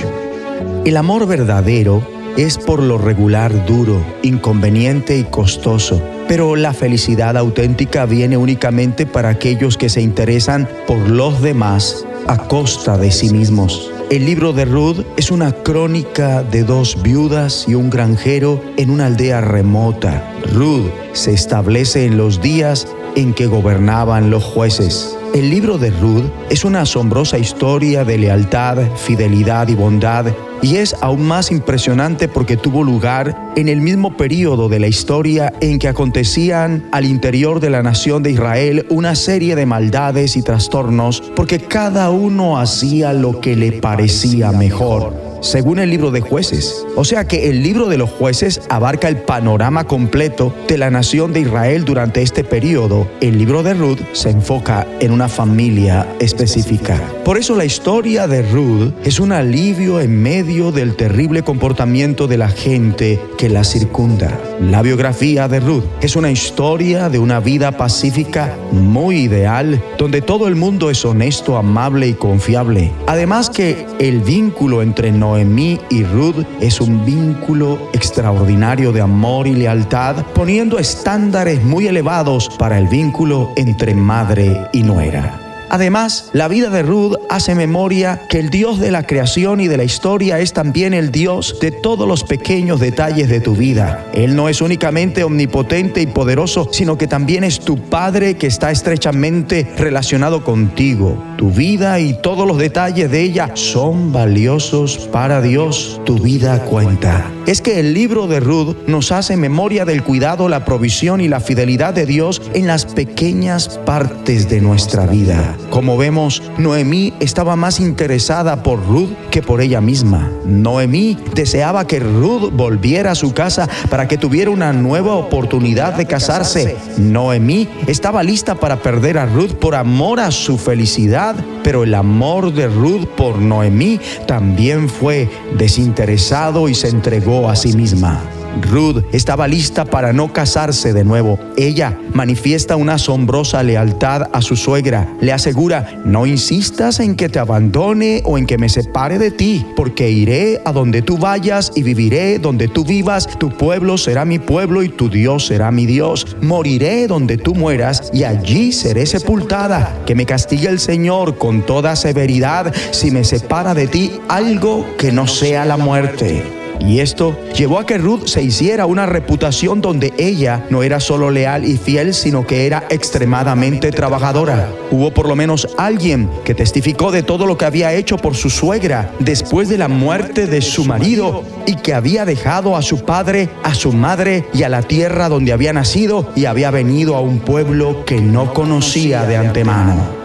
El amor verdadero es por lo regular duro, inconveniente y costoso, pero la felicidad auténtica viene únicamente para aquellos que se interesan por los demás a costa de sí mismos. El libro de Ruth es una crónica de dos viudas y un granjero en una aldea remota. Ruth se establece en los días en que gobernaban los jueces. El libro de Ruth es una asombrosa historia de lealtad, fidelidad y bondad y es aún más impresionante porque tuvo lugar en el mismo periodo de la historia en que acontecían al interior de la nación de Israel una serie de maldades y trastornos porque cada uno hacía lo que le parecía mejor según el libro de jueces. O sea que el libro de los jueces abarca el panorama completo de la nación de Israel durante este periodo. El libro de Ruth se enfoca en una familia específica. Por eso la historia de Ruth es un alivio en medio del terrible comportamiento de la gente que la circunda. La biografía de Ruth es una historia de una vida pacífica muy ideal, donde todo el mundo es honesto, amable y confiable. Además que el vínculo entre Noemí y Ruth es un vínculo extraordinario de amor y lealtad, poniendo estándares muy elevados para el vínculo entre madre y nuera. Además, la vida de Ruth hace memoria que el Dios de la creación y de la historia es también el Dios de todos los pequeños detalles de tu vida. Él no es únicamente omnipotente y poderoso, sino que también es tu Padre que está estrechamente relacionado contigo. Tu vida y todos los detalles de ella son valiosos para Dios. Tu vida cuenta. Es que el libro de Ruth nos hace memoria del cuidado, la provisión y la fidelidad de Dios en las pequeñas partes de nuestra vida. Como vemos, Noemí estaba más interesada por Ruth que por ella misma. Noemí deseaba que Ruth volviera a su casa para que tuviera una nueva oportunidad de casarse. Noemí estaba lista para perder a Ruth por amor a su felicidad, pero el amor de Ruth por Noemí también fue desinteresado y se entregó a sí misma. Ruth estaba lista para no casarse de nuevo. Ella manifiesta una asombrosa lealtad a su suegra. Le asegura, no insistas en que te abandone o en que me separe de ti, porque iré a donde tú vayas y viviré donde tú vivas. Tu pueblo será mi pueblo y tu Dios será mi Dios. Moriré donde tú mueras y allí seré sepultada. Que me castigue el Señor con toda severidad si me separa de ti algo que no sea la muerte. Y esto llevó a que Ruth se hiciera una reputación donde ella no era solo leal y fiel, sino que era extremadamente trabajadora. Hubo por lo menos alguien que testificó de todo lo que había hecho por su suegra después de la muerte de su marido y que había dejado a su padre, a su madre y a la tierra donde había nacido y había venido a un pueblo que no conocía de antemano.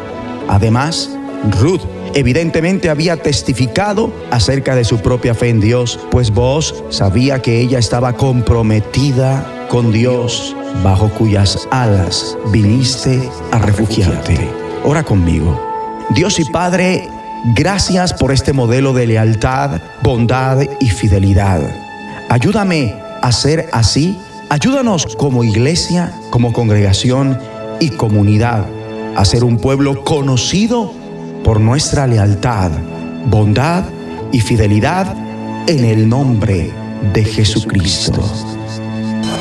Además, Ruth evidentemente había testificado acerca de su propia fe en Dios, pues vos sabía que ella estaba comprometida con Dios, bajo cuyas alas viniste a refugiarte. Ora conmigo. Dios y Padre, gracias por este modelo de lealtad, bondad y fidelidad. Ayúdame a ser así. Ayúdanos como iglesia, como congregación y comunidad a ser un pueblo conocido por nuestra lealtad, bondad y fidelidad en el nombre de Jesucristo.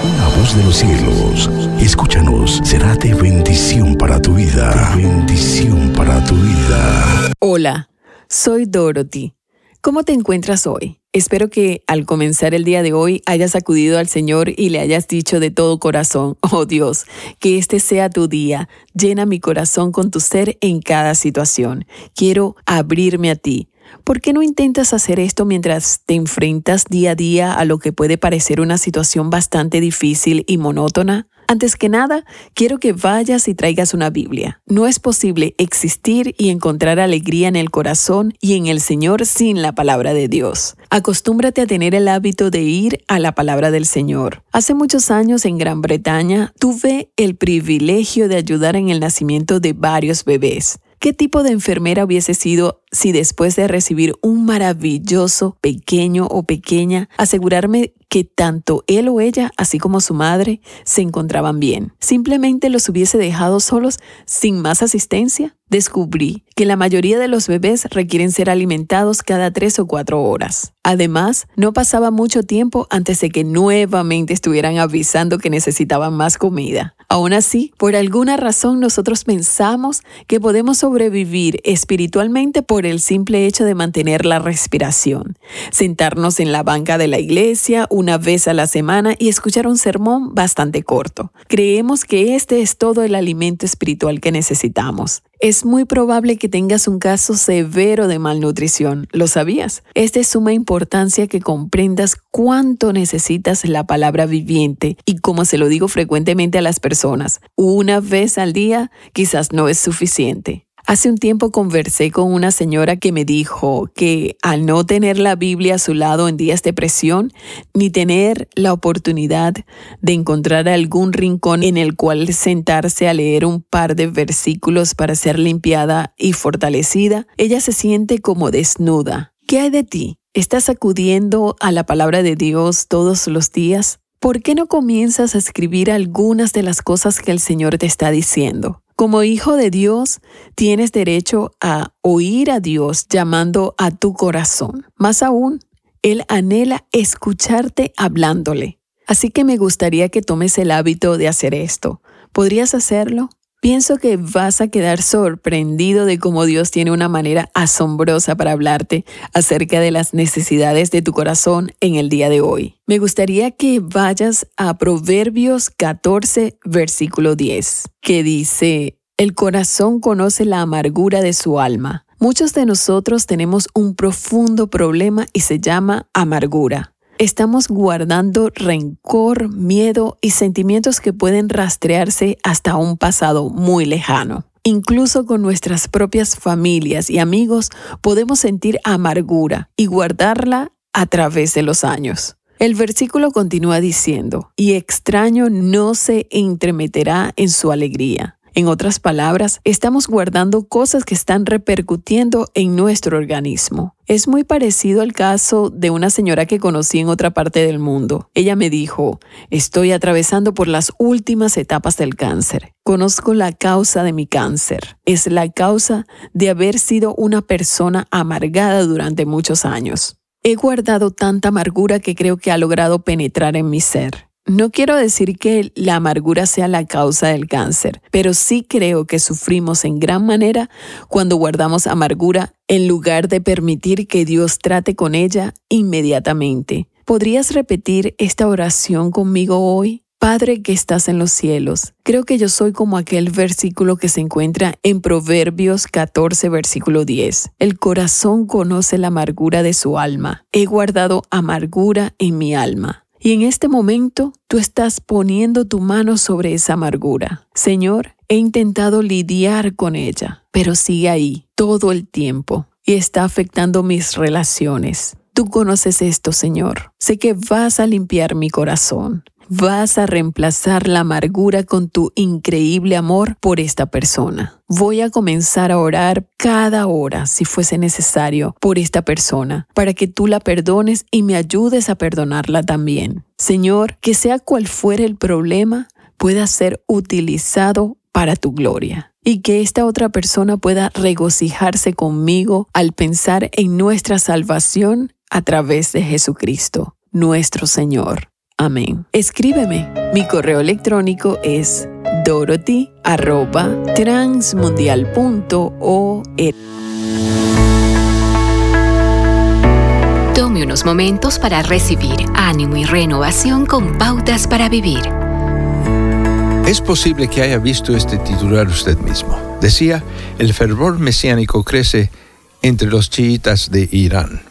Una voz de los cielos, escúchanos, será de bendición para tu vida. De bendición para tu vida. Hola, soy Dorothy. ¿Cómo te encuentras hoy? Espero que al comenzar el día de hoy hayas acudido al Señor y le hayas dicho de todo corazón, oh Dios, que este sea tu día. Llena mi corazón con tu ser en cada situación. Quiero abrirme a ti. ¿Por qué no intentas hacer esto mientras te enfrentas día a día a lo que puede parecer una situación bastante difícil y monótona? Antes que nada, quiero que vayas y traigas una Biblia. No es posible existir y encontrar alegría en el corazón y en el Señor sin la palabra de Dios. Acostúmbrate a tener el hábito de ir a la palabra del Señor. Hace muchos años en Gran Bretaña tuve el privilegio de ayudar en el nacimiento de varios bebés. ¿Qué tipo de enfermera hubiese sido si después de recibir un maravilloso pequeño o pequeña, asegurarme que tanto él o ella, así como su madre, se encontraban bien? ¿Simplemente los hubiese dejado solos sin más asistencia? Descubrí que la mayoría de los bebés requieren ser alimentados cada tres o cuatro horas. Además, no pasaba mucho tiempo antes de que nuevamente estuvieran avisando que necesitaban más comida. Aún así, por alguna razón nosotros pensamos que podemos sobrevivir espiritualmente por el simple hecho de mantener la respiración, sentarnos en la banca de la iglesia una vez a la semana y escuchar un sermón bastante corto. Creemos que este es todo el alimento espiritual que necesitamos. Es muy probable que tengas un caso severo de malnutrición. ¿Lo sabías? Es de suma importancia que comprendas cuánto necesitas la palabra viviente y como se lo digo frecuentemente a las personas, una vez al día quizás no es suficiente. Hace un tiempo conversé con una señora que me dijo que al no tener la Biblia a su lado en días de presión, ni tener la oportunidad de encontrar algún rincón en el cual sentarse a leer un par de versículos para ser limpiada y fortalecida, ella se siente como desnuda. ¿Qué hay de ti? ¿Estás acudiendo a la palabra de Dios todos los días? ¿Por qué no comienzas a escribir algunas de las cosas que el Señor te está diciendo? Como hijo de Dios, tienes derecho a oír a Dios llamando a tu corazón. Más aún, Él anhela escucharte hablándole. Así que me gustaría que tomes el hábito de hacer esto. ¿Podrías hacerlo? Pienso que vas a quedar sorprendido de cómo Dios tiene una manera asombrosa para hablarte acerca de las necesidades de tu corazón en el día de hoy. Me gustaría que vayas a Proverbios 14, versículo 10, que dice, El corazón conoce la amargura de su alma. Muchos de nosotros tenemos un profundo problema y se llama amargura. Estamos guardando rencor, miedo y sentimientos que pueden rastrearse hasta un pasado muy lejano. Incluso con nuestras propias familias y amigos podemos sentir amargura y guardarla a través de los años. El versículo continúa diciendo, y extraño no se entremeterá en su alegría. En otras palabras, estamos guardando cosas que están repercutiendo en nuestro organismo. Es muy parecido al caso de una señora que conocí en otra parte del mundo. Ella me dijo, estoy atravesando por las últimas etapas del cáncer. Conozco la causa de mi cáncer. Es la causa de haber sido una persona amargada durante muchos años. He guardado tanta amargura que creo que ha logrado penetrar en mi ser. No quiero decir que la amargura sea la causa del cáncer, pero sí creo que sufrimos en gran manera cuando guardamos amargura en lugar de permitir que Dios trate con ella inmediatamente. ¿podrías repetir esta oración conmigo hoy? Padre que estás en los cielos, creo que yo soy como aquel versículo que se encuentra en Proverbios 14, versículo 10. El corazón conoce la amargura de su alma. He guardado amargura en mi alma. Y en este momento tú estás poniendo tu mano sobre esa amargura. Señor, he intentado lidiar con ella, pero sigue ahí todo el tiempo y está afectando mis relaciones. Tú conoces esto, Señor. Sé que vas a limpiar mi corazón. Vas a reemplazar la amargura con tu increíble amor por esta persona. Voy a comenzar a orar cada hora, si fuese necesario, por esta persona, para que tú la perdones y me ayudes a perdonarla también. Señor, que sea cual fuera el problema, pueda ser utilizado para tu gloria y que esta otra persona pueda regocijarse conmigo al pensar en nuestra salvación a través de Jesucristo, nuestro Señor. Amén. Escríbeme. Mi correo electrónico es dorothy@transmundial.org. Tome unos momentos para recibir ánimo y renovación con pautas para vivir. Es posible que haya visto este titular usted mismo. Decía, el fervor mesiánico crece entre los chiitas de Irán.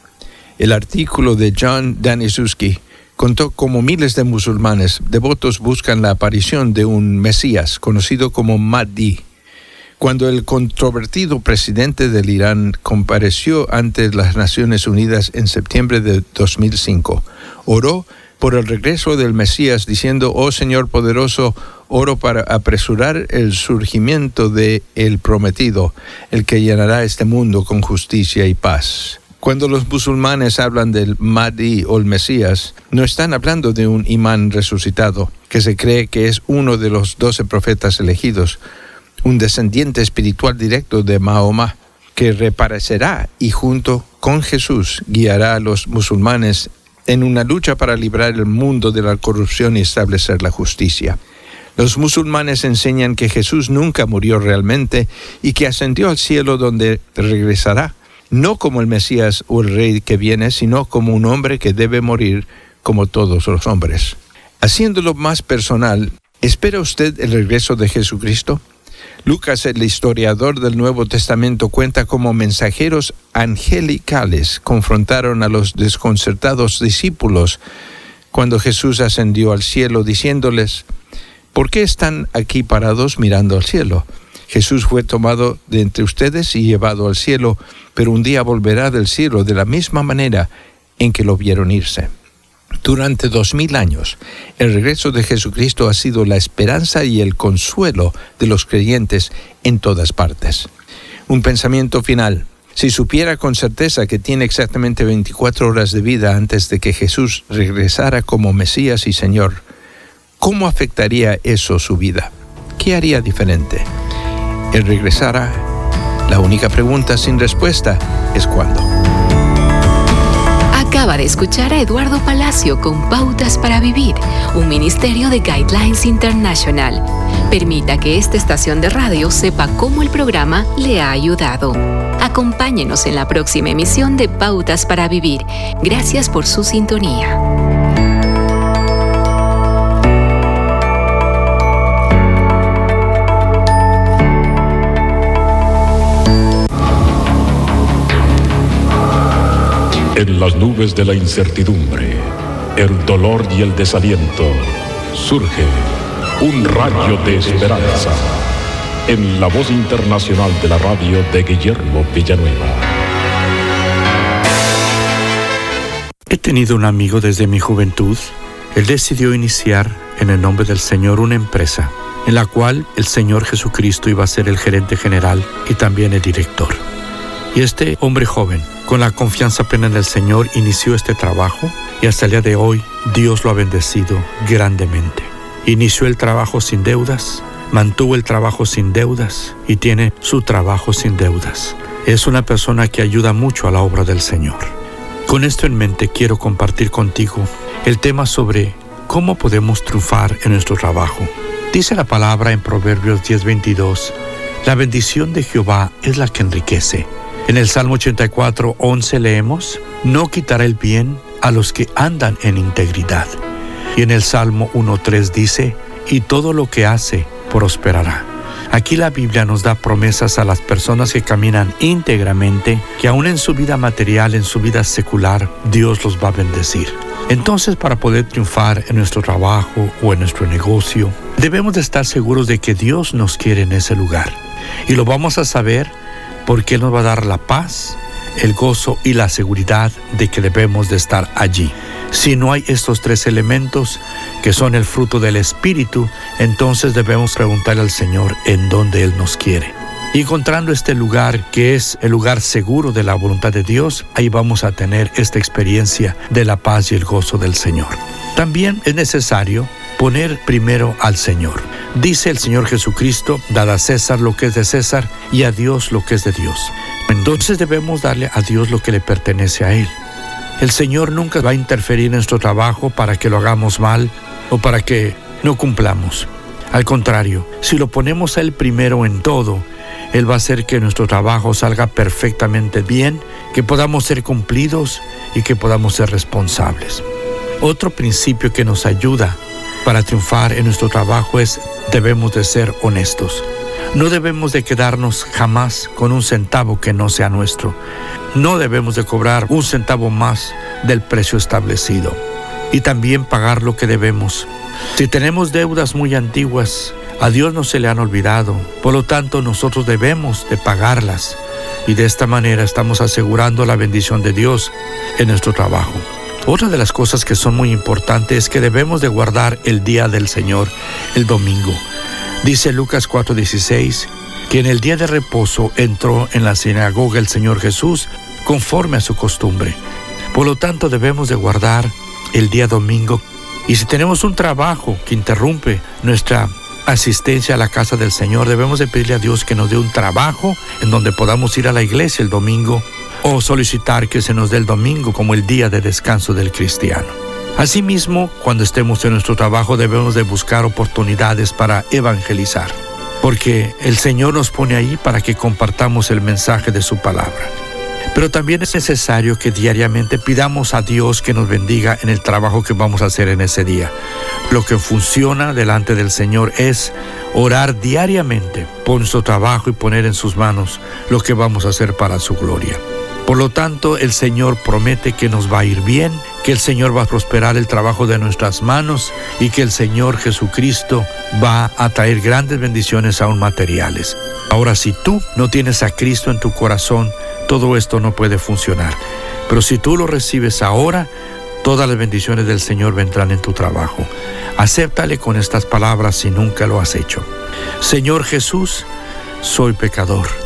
El artículo de John Danisuski contó cómo miles de musulmanes devotos buscan la aparición de un Mesías conocido como Mahdi. Cuando el controvertido presidente del Irán compareció ante las Naciones Unidas en septiembre de 2005, oró por el regreso del Mesías diciendo, oh Señor poderoso, oro para apresurar el surgimiento de el prometido, el que llenará este mundo con justicia y paz. Cuando los musulmanes hablan del Mahdi o el Mesías, no están hablando de un imán resucitado, que se cree que es uno de los doce profetas elegidos, un descendiente espiritual directo de Mahoma, que reaparecerá y junto con Jesús guiará a los musulmanes en una lucha para librar el mundo de la corrupción y establecer la justicia. Los musulmanes enseñan que Jesús nunca murió realmente y que ascendió al cielo donde regresará no como el Mesías o el Rey que viene, sino como un hombre que debe morir como todos los hombres. Haciéndolo más personal, ¿espera usted el regreso de Jesucristo? Lucas, el historiador del Nuevo Testamento, cuenta cómo mensajeros angelicales confrontaron a los desconcertados discípulos cuando Jesús ascendió al cielo, diciéndoles, ¿por qué están aquí parados mirando al cielo? Jesús fue tomado de entre ustedes y llevado al cielo, pero un día volverá del cielo de la misma manera en que lo vieron irse. Durante dos mil años, el regreso de Jesucristo ha sido la esperanza y el consuelo de los creyentes en todas partes. Un pensamiento final. Si supiera con certeza que tiene exactamente 24 horas de vida antes de que Jesús regresara como Mesías y Señor, ¿cómo afectaría eso su vida? ¿Qué haría diferente? Él regresará. La única pregunta sin respuesta es cuándo. Acaba de escuchar a Eduardo Palacio con Pautas para Vivir, un ministerio de Guidelines International. Permita que esta estación de radio sepa cómo el programa le ha ayudado. Acompáñenos en la próxima emisión de Pautas para Vivir. Gracias por su sintonía. En las nubes de la incertidumbre, el dolor y el desaliento, surge un rayo de esperanza en la voz internacional de la radio de Guillermo Villanueva. He tenido un amigo desde mi juventud. Él decidió iniciar en el nombre del Señor una empresa en la cual el Señor Jesucristo iba a ser el gerente general y también el director. Y este hombre joven, con la confianza plena en el Señor, inició este trabajo y hasta el día de hoy Dios lo ha bendecido grandemente. Inició el trabajo sin deudas, mantuvo el trabajo sin deudas y tiene su trabajo sin deudas. Es una persona que ayuda mucho a la obra del Señor. Con esto en mente quiero compartir contigo el tema sobre cómo podemos triunfar en nuestro trabajo. Dice la palabra en Proverbios 10:22, la bendición de Jehová es la que enriquece en el Salmo 84, 11 leemos, No quitará el bien a los que andan en integridad. Y en el Salmo 1.3 dice, y todo lo que hace prosperará. Aquí la Biblia nos da promesas a las personas que caminan íntegramente, que aún en su vida material, en su vida secular, Dios los va a bendecir. Entonces, para poder triunfar en nuestro trabajo o en nuestro negocio, debemos de estar seguros de que Dios nos quiere en ese lugar. Y lo vamos a saber porque Él nos va a dar la paz, el gozo y la seguridad de que debemos de estar allí. Si no hay estos tres elementos que son el fruto del Espíritu, entonces debemos preguntarle al Señor en dónde Él nos quiere. Y encontrando este lugar que es el lugar seguro de la voluntad de Dios, ahí vamos a tener esta experiencia de la paz y el gozo del Señor. También es necesario poner primero al Señor. Dice el Señor Jesucristo, dad a César lo que es de César y a Dios lo que es de Dios. Entonces debemos darle a Dios lo que le pertenece a Él. El Señor nunca va a interferir en nuestro trabajo para que lo hagamos mal o para que no cumplamos. Al contrario, si lo ponemos a Él primero en todo, Él va a hacer que nuestro trabajo salga perfectamente bien, que podamos ser cumplidos y que podamos ser responsables. Otro principio que nos ayuda para triunfar en nuestro trabajo es debemos de ser honestos. No debemos de quedarnos jamás con un centavo que no sea nuestro. No debemos de cobrar un centavo más del precio establecido. Y también pagar lo que debemos. Si tenemos deudas muy antiguas, a Dios no se le han olvidado. Por lo tanto, nosotros debemos de pagarlas. Y de esta manera estamos asegurando la bendición de Dios en nuestro trabajo. Otra de las cosas que son muy importantes es que debemos de guardar el día del Señor, el domingo. Dice Lucas 4:16 que en el día de reposo entró en la sinagoga el Señor Jesús conforme a su costumbre. Por lo tanto debemos de guardar el día domingo y si tenemos un trabajo que interrumpe nuestra asistencia a la casa del Señor, debemos de pedirle a Dios que nos dé un trabajo en donde podamos ir a la iglesia el domingo o solicitar que se nos dé el domingo como el día de descanso del cristiano. Asimismo, cuando estemos en nuestro trabajo debemos de buscar oportunidades para evangelizar, porque el Señor nos pone ahí para que compartamos el mensaje de su palabra. Pero también es necesario que diariamente pidamos a Dios que nos bendiga en el trabajo que vamos a hacer en ese día. Lo que funciona delante del Señor es orar diariamente por nuestro trabajo y poner en sus manos lo que vamos a hacer para su gloria. Por lo tanto, el Señor promete que nos va a ir bien, que el Señor va a prosperar el trabajo de nuestras manos y que el Señor Jesucristo va a traer grandes bendiciones aún materiales. Ahora, si tú no tienes a Cristo en tu corazón, todo esto no puede funcionar. Pero si tú lo recibes ahora, todas las bendiciones del Señor vendrán en tu trabajo. Acéptale con estas palabras si nunca lo has hecho. Señor Jesús, soy pecador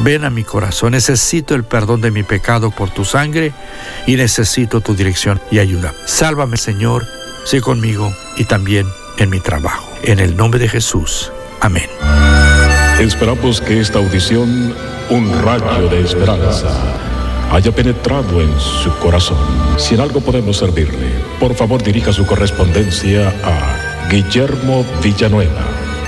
Ven a mi corazón, necesito el perdón de mi pecado por tu sangre y necesito tu dirección y ayuda. Sálvame, Señor, sé conmigo y también en mi trabajo. En el nombre de Jesús. Amén. Esperamos que esta audición, un rayo de esperanza, haya penetrado en su corazón. Si en algo podemos servirle, por favor dirija su correspondencia a Guillermo Villanueva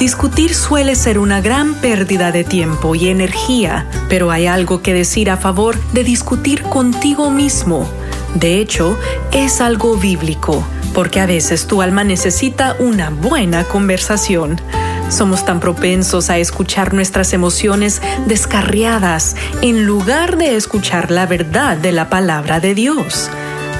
Discutir suele ser una gran pérdida de tiempo y energía, pero hay algo que decir a favor de discutir contigo mismo. De hecho, es algo bíblico, porque a veces tu alma necesita una buena conversación. Somos tan propensos a escuchar nuestras emociones descarriadas en lugar de escuchar la verdad de la palabra de Dios.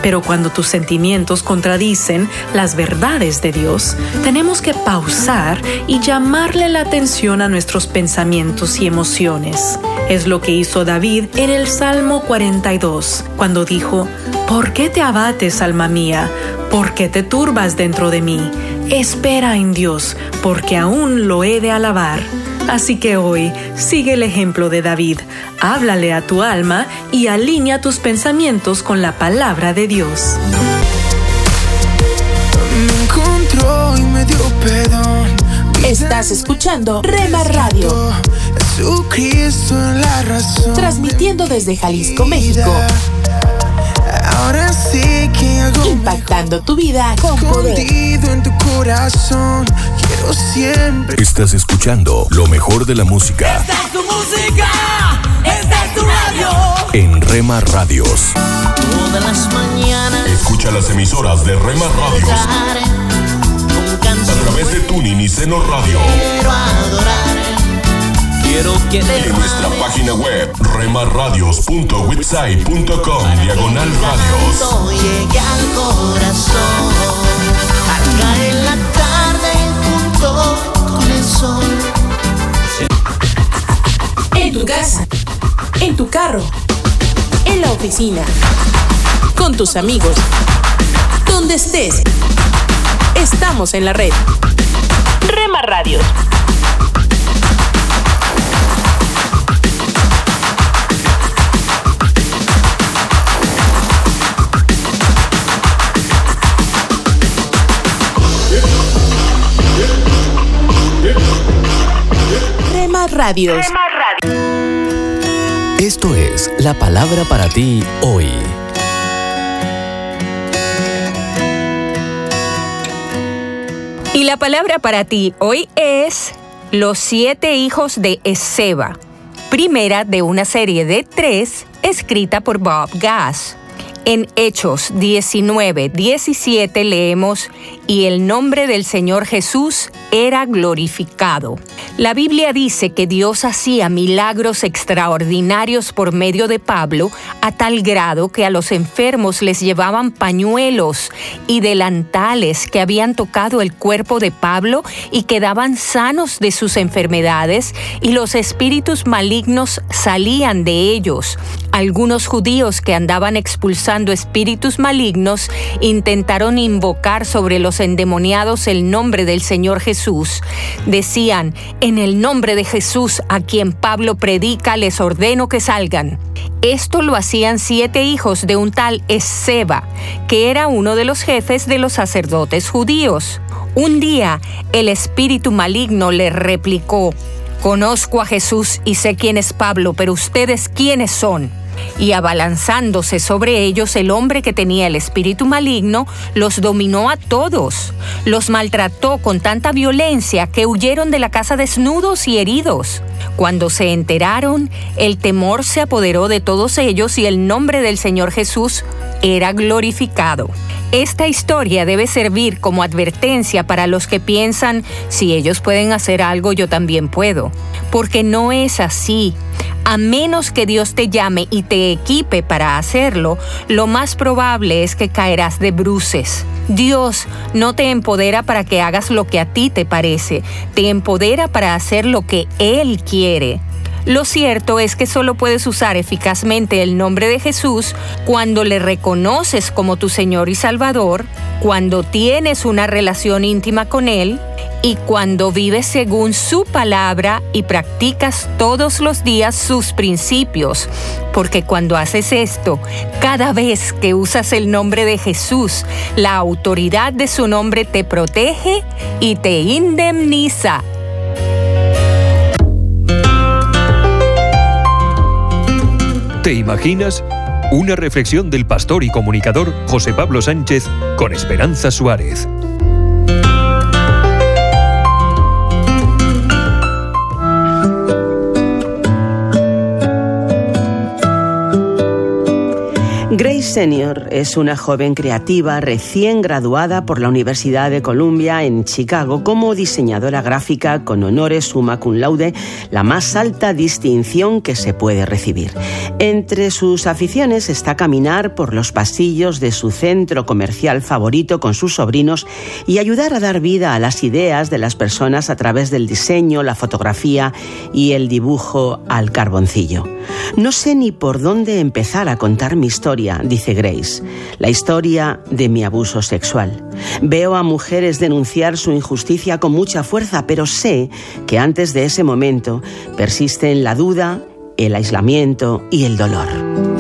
Pero cuando tus sentimientos contradicen las verdades de Dios, tenemos que pausar y llamarle la atención a nuestros pensamientos y emociones. Es lo que hizo David en el Salmo 42, cuando dijo, ¿Por qué te abates, alma mía? ¿Por qué te turbas dentro de mí? Espera en Dios, porque aún lo he de alabar. Así que hoy sigue el ejemplo de David. Háblale a tu alma y alinea tus pensamientos con la palabra de Dios. Me encontró y me dio perdón Estás escuchando Rema Radio. Jesucristo la razón. Transmitiendo desde Jalisco, México. Ahora sí que hago Impactando tu vida con poder. en tu corazón. Quiero siempre. Estás escuchando lo mejor de la música Esta es tu música, esta es tu radio. en Rema Radios. Todas las mañanas. Escucha las emisoras de Rema Radios a través de Tuning y Seno Radio Quiero adorar. Quiero que y en nuestra página web remarradios.website.com diagonal radios. Llegue al corazón. Al caer la tarde junto con el sol. En tu casa, en tu carro, en la oficina, con tus amigos, donde estés. Estamos en la red. Rema Radios. Rema. Esto es la palabra para ti hoy. Y la palabra para ti hoy es Los siete hijos de Ezeba, primera de una serie de tres escrita por Bob Gass. En Hechos 19, 17 leemos, y el nombre del Señor Jesús era glorificado. La Biblia dice que Dios hacía milagros extraordinarios por medio de Pablo a tal grado que a los enfermos les llevaban pañuelos y delantales que habían tocado el cuerpo de Pablo y quedaban sanos de sus enfermedades y los espíritus malignos salían de ellos. Algunos judíos que andaban expulsando espíritus malignos intentaron invocar sobre los endemoniados el nombre del Señor Jesús. Decían, en el nombre de Jesús a quien Pablo predica, les ordeno que salgan. Esto lo hacían siete hijos de un tal Ezeba, que era uno de los jefes de los sacerdotes judíos. Un día, el espíritu maligno le replicó, Conozco a Jesús y sé quién es Pablo, pero ustedes quiénes son. Y abalanzándose sobre ellos, el hombre que tenía el espíritu maligno los dominó a todos. Los maltrató con tanta violencia que huyeron de la casa desnudos y heridos. Cuando se enteraron, el temor se apoderó de todos ellos y el nombre del Señor Jesús era glorificado. Esta historia debe servir como advertencia para los que piensan, si ellos pueden hacer algo, yo también puedo. Porque no es así. A menos que Dios te llame y te equipe para hacerlo, lo más probable es que caerás de bruces. Dios no te empodera para que hagas lo que a ti te parece, te empodera para hacer lo que Él quiere. Lo cierto es que solo puedes usar eficazmente el nombre de Jesús cuando le reconoces como tu Señor y Salvador, cuando tienes una relación íntima con Él y cuando vives según su palabra y practicas todos los días sus principios. Porque cuando haces esto, cada vez que usas el nombre de Jesús, la autoridad de su nombre te protege y te indemniza. ¿Te imaginas? Una reflexión del pastor y comunicador José Pablo Sánchez con Esperanza Suárez. Grace Senior es una joven creativa recién graduada por la Universidad de Columbia en Chicago como diseñadora gráfica con honores summa cum laude, la más alta distinción que se puede recibir. Entre sus aficiones está caminar por los pasillos de su centro comercial favorito con sus sobrinos y ayudar a dar vida a las ideas de las personas a través del diseño, la fotografía y el dibujo al carboncillo. No sé ni por dónde empezar a contar mi historia, dice Grace, la historia de mi abuso sexual. Veo a mujeres denunciar su injusticia con mucha fuerza, pero sé que antes de ese momento persisten la duda, el aislamiento y el dolor.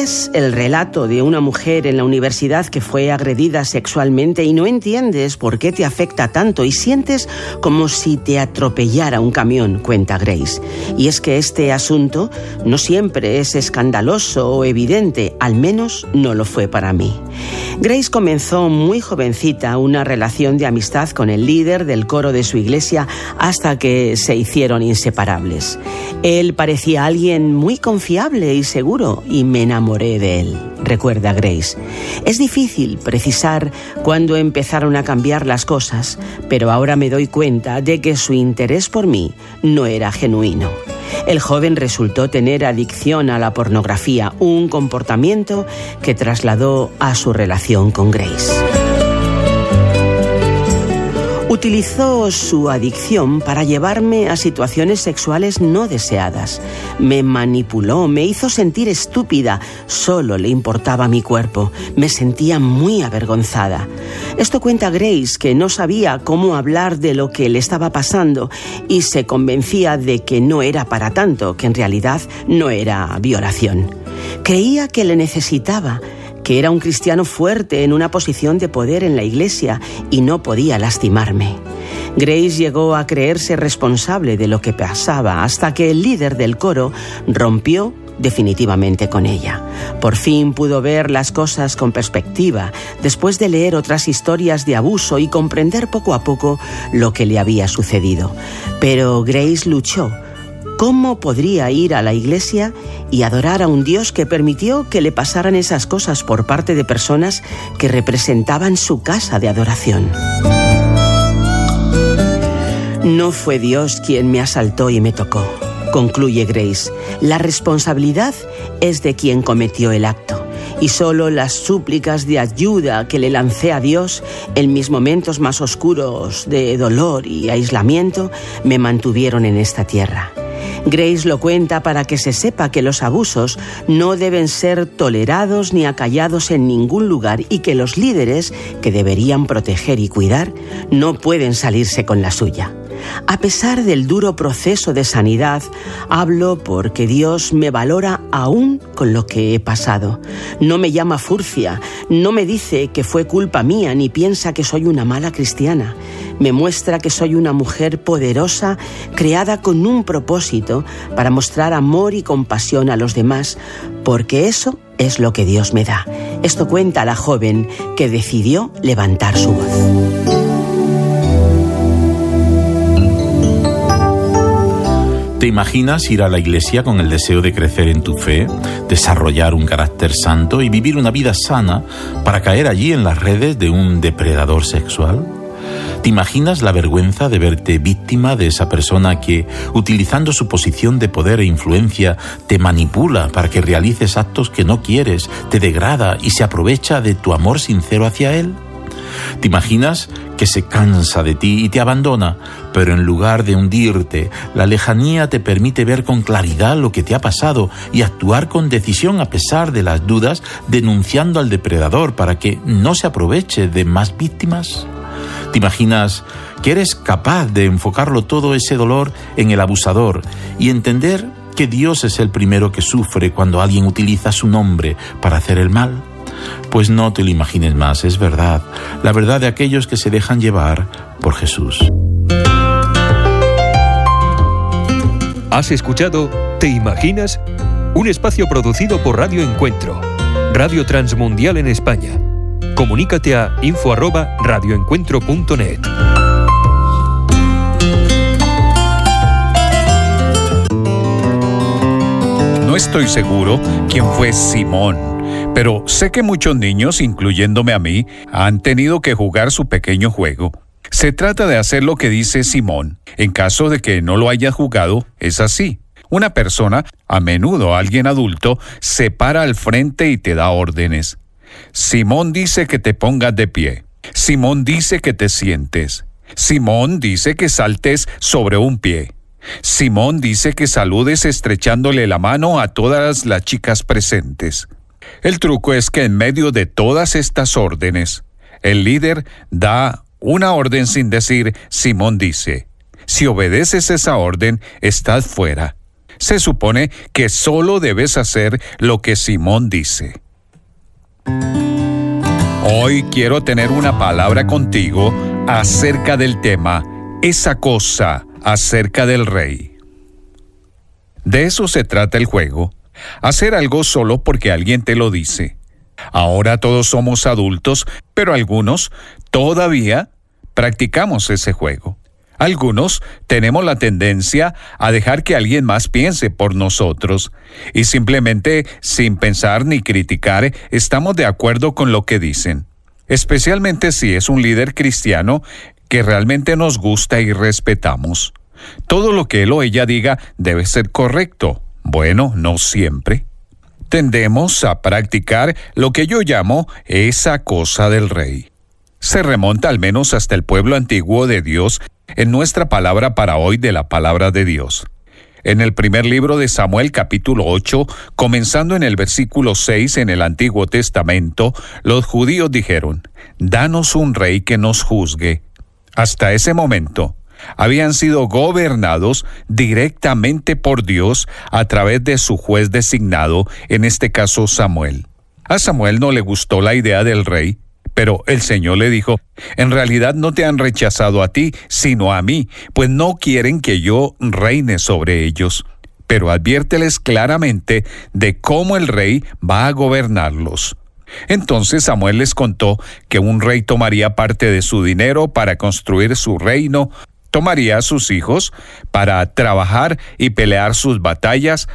Lees el relato de una mujer en la universidad que fue agredida sexualmente y no entiendes por qué te afecta tanto y sientes como si te atropellara un camión, cuenta Grace. Y es que este asunto no siempre es escandaloso o evidente, al menos no lo fue para mí. Grace comenzó muy jovencita una relación de amistad con el líder del coro de su iglesia hasta que se hicieron inseparables. Él parecía alguien muy confiable y seguro y me enamoré de él, recuerda Grace. Es difícil precisar cuándo empezaron a cambiar las cosas, pero ahora me doy cuenta de que su interés por mí no era genuino. El joven resultó tener adicción a la pornografía, un comportamiento que trasladó a su relación con Grace. Utilizó su adicción para llevarme a situaciones sexuales no deseadas. Me manipuló, me hizo sentir estúpida. Solo le importaba mi cuerpo. Me sentía muy avergonzada. Esto cuenta Grace, que no sabía cómo hablar de lo que le estaba pasando y se convencía de que no era para tanto, que en realidad no era violación. Creía que le necesitaba que era un cristiano fuerte en una posición de poder en la iglesia y no podía lastimarme. Grace llegó a creerse responsable de lo que pasaba hasta que el líder del coro rompió definitivamente con ella. Por fin pudo ver las cosas con perspectiva, después de leer otras historias de abuso y comprender poco a poco lo que le había sucedido. Pero Grace luchó ¿Cómo podría ir a la iglesia y adorar a un Dios que permitió que le pasaran esas cosas por parte de personas que representaban su casa de adoración? No fue Dios quien me asaltó y me tocó, concluye Grace. La responsabilidad es de quien cometió el acto y solo las súplicas de ayuda que le lancé a Dios en mis momentos más oscuros de dolor y aislamiento me mantuvieron en esta tierra. Grace lo cuenta para que se sepa que los abusos no deben ser tolerados ni acallados en ningún lugar y que los líderes, que deberían proteger y cuidar, no pueden salirse con la suya. A pesar del duro proceso de sanidad, hablo porque Dios me valora aún con lo que he pasado. No me llama furcia, no me dice que fue culpa mía ni piensa que soy una mala cristiana. Me muestra que soy una mujer poderosa, creada con un propósito para mostrar amor y compasión a los demás, porque eso es lo que Dios me da. Esto cuenta la joven que decidió levantar su voz. Imaginas ir a la iglesia con el deseo de crecer en tu fe, desarrollar un carácter santo y vivir una vida sana para caer allí en las redes de un depredador sexual? ¿Te imaginas la vergüenza de verte víctima de esa persona que, utilizando su posición de poder e influencia, te manipula para que realices actos que no quieres, te degrada y se aprovecha de tu amor sincero hacia él? ¿Te imaginas que se cansa de ti y te abandona? Pero en lugar de hundirte, la lejanía te permite ver con claridad lo que te ha pasado y actuar con decisión a pesar de las dudas, denunciando al depredador para que no se aproveche de más víctimas. ¿Te imaginas que eres capaz de enfocarlo todo ese dolor en el abusador y entender que Dios es el primero que sufre cuando alguien utiliza su nombre para hacer el mal? Pues no te lo imagines más, es verdad, la verdad de aquellos que se dejan llevar por Jesús. ¿Has escuchado Te Imaginas? Un espacio producido por Radio Encuentro, Radio Transmundial en España. Comunícate a info@radioencuentro.net. No estoy seguro quién fue Simón pero sé que muchos niños, incluyéndome a mí, han tenido que jugar su pequeño juego. Se trata de hacer lo que dice Simón. En caso de que no lo haya jugado, es así. Una persona, a menudo alguien adulto, se para al frente y te da órdenes. Simón dice que te pongas de pie. Simón dice que te sientes. Simón dice que saltes sobre un pie. Simón dice que saludes estrechándole la mano a todas las chicas presentes. El truco es que en medio de todas estas órdenes, el líder da una orden sin decir, Simón dice, si obedeces esa orden, estás fuera. Se supone que solo debes hacer lo que Simón dice. Hoy quiero tener una palabra contigo acerca del tema, esa cosa acerca del rey. De eso se trata el juego, hacer algo solo porque alguien te lo dice. Ahora todos somos adultos, pero algunos todavía practicamos ese juego. Algunos tenemos la tendencia a dejar que alguien más piense por nosotros y simplemente sin pensar ni criticar estamos de acuerdo con lo que dicen, especialmente si es un líder cristiano que realmente nos gusta y respetamos. Todo lo que él o ella diga debe ser correcto. Bueno, no siempre. Tendemos a practicar lo que yo llamo esa cosa del rey. Se remonta al menos hasta el pueblo antiguo de Dios en nuestra palabra para hoy de la palabra de Dios. En el primer libro de Samuel capítulo 8, comenzando en el versículo 6 en el Antiguo Testamento, los judíos dijeron, Danos un rey que nos juzgue. Hasta ese momento, habían sido gobernados directamente por Dios a través de su juez designado, en este caso Samuel. A Samuel no le gustó la idea del rey, pero el Señor le dijo, en realidad no te han rechazado a ti, sino a mí, pues no quieren que yo reine sobre ellos. Pero adviérteles claramente de cómo el rey va a gobernarlos. Entonces Samuel les contó que un rey tomaría parte de su dinero para construir su reino, tomaría a sus hijos para trabajar y pelear sus batallas,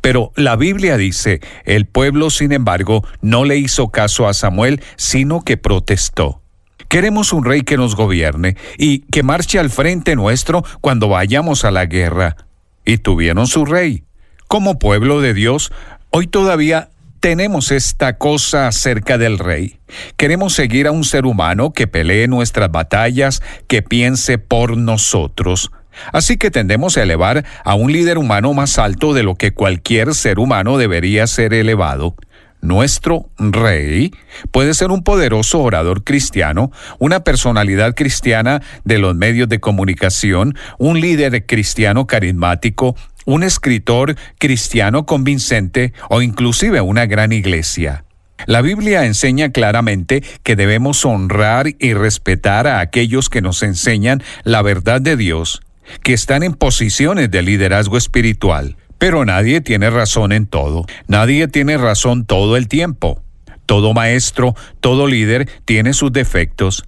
pero la Biblia dice, el pueblo, sin embargo, no le hizo caso a Samuel, sino que protestó. Queremos un rey que nos gobierne y que marche al frente nuestro cuando vayamos a la guerra. Y tuvieron su rey. Como pueblo de Dios, hoy todavía tenemos esta cosa acerca del rey. Queremos seguir a un ser humano que pelee nuestras batallas, que piense por nosotros. Así que tendemos a elevar a un líder humano más alto de lo que cualquier ser humano debería ser elevado. Nuestro rey puede ser un poderoso orador cristiano, una personalidad cristiana de los medios de comunicación, un líder cristiano carismático, un escritor cristiano convincente o inclusive una gran iglesia. La Biblia enseña claramente que debemos honrar y respetar a aquellos que nos enseñan la verdad de Dios que están en posiciones de liderazgo espiritual. Pero nadie tiene razón en todo. Nadie tiene razón todo el tiempo. Todo maestro, todo líder tiene sus defectos.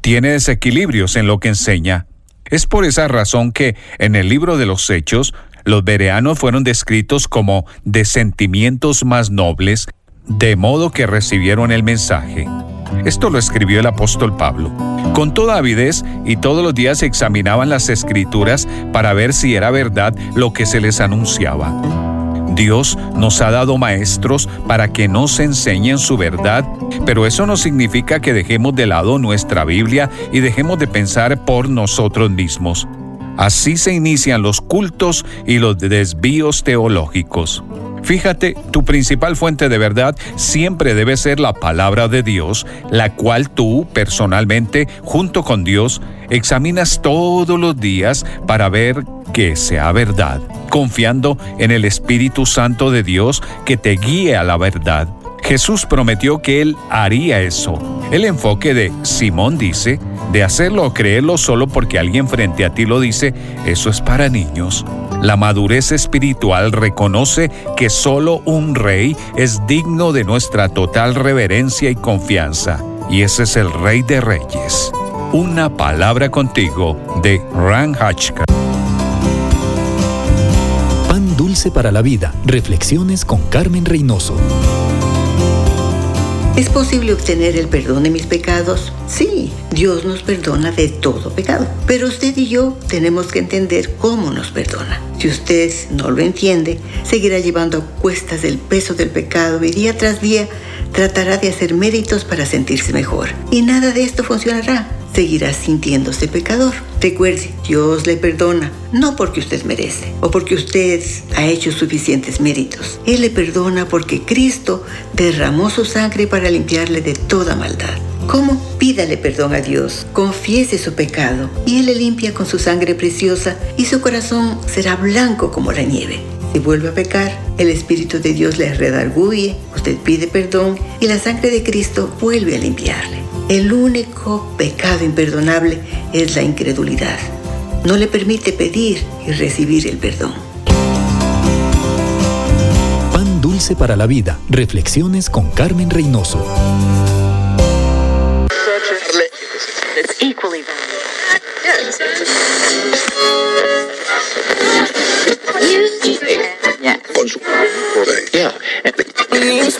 Tiene desequilibrios en lo que enseña. Es por esa razón que en el libro de los Hechos, los bereanos fueron descritos como de sentimientos más nobles, de modo que recibieron el mensaje. Esto lo escribió el apóstol Pablo. Con toda avidez y todos los días examinaban las escrituras para ver si era verdad lo que se les anunciaba. Dios nos ha dado maestros para que nos enseñen su verdad, pero eso no significa que dejemos de lado nuestra Biblia y dejemos de pensar por nosotros mismos. Así se inician los cultos y los desvíos teológicos. Fíjate, tu principal fuente de verdad siempre debe ser la palabra de Dios, la cual tú personalmente, junto con Dios, examinas todos los días para ver que sea verdad, confiando en el Espíritu Santo de Dios que te guíe a la verdad. Jesús prometió que Él haría eso. El enfoque de Simón dice, de hacerlo o creerlo solo porque alguien frente a ti lo dice, eso es para niños. La madurez espiritual reconoce que solo un rey es digno de nuestra total reverencia y confianza, y ese es el Rey de Reyes. Una palabra contigo de Ran Hachka. Pan dulce para la vida. Reflexiones con Carmen Reynoso. ¿Es posible obtener el perdón de mis pecados? Sí, Dios nos perdona de todo pecado. Pero usted y yo tenemos que entender cómo nos perdona. Si usted no lo entiende, seguirá llevando a cuestas el peso del pecado y día tras día tratará de hacer méritos para sentirse mejor. Y nada de esto funcionará seguirá sintiéndose pecador. Recuerde, Dios le perdona, no porque usted merece o porque usted ha hecho suficientes méritos. Él le perdona porque Cristo derramó su sangre para limpiarle de toda maldad. ¿Cómo? Pídale perdón a Dios, confiese su pecado y Él le limpia con su sangre preciosa y su corazón será blanco como la nieve. Si vuelve a pecar, el Espíritu de Dios le redarguye, usted pide perdón y la sangre de Cristo vuelve a limpiarle. El único pecado imperdonable es la incredulidad. No le permite pedir y recibir el perdón. Pan dulce para la vida. Reflexiones con Carmen Reynoso.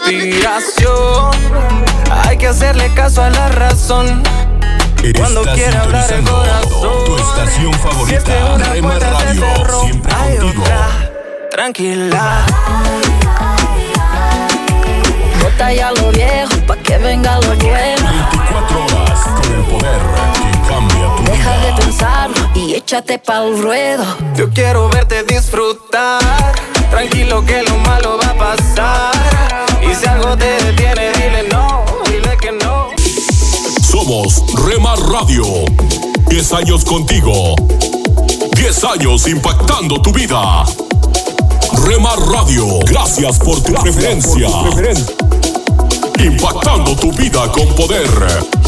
Inspiración, hay que hacerle caso a la razón. Cuando quiera hablar el corazón. Tu estación favorita, Rema Radio, siempre hay contigo. otra, tranquila. Bota ya lo viejo pa' que venga lo bueno. 24 horas con el poder que cambia tu Deja vida. de pensarlo y échate pa'l ruedo. Yo quiero verte disfrutar. Tranquilo que lo malo va a pasar. Y si algo te detiene, dile no, dile que no. Somos Rema Radio. 10 años contigo. 10 años impactando tu vida. Rema Radio. Gracias por tu preferencia. Impactando tu vida con poder.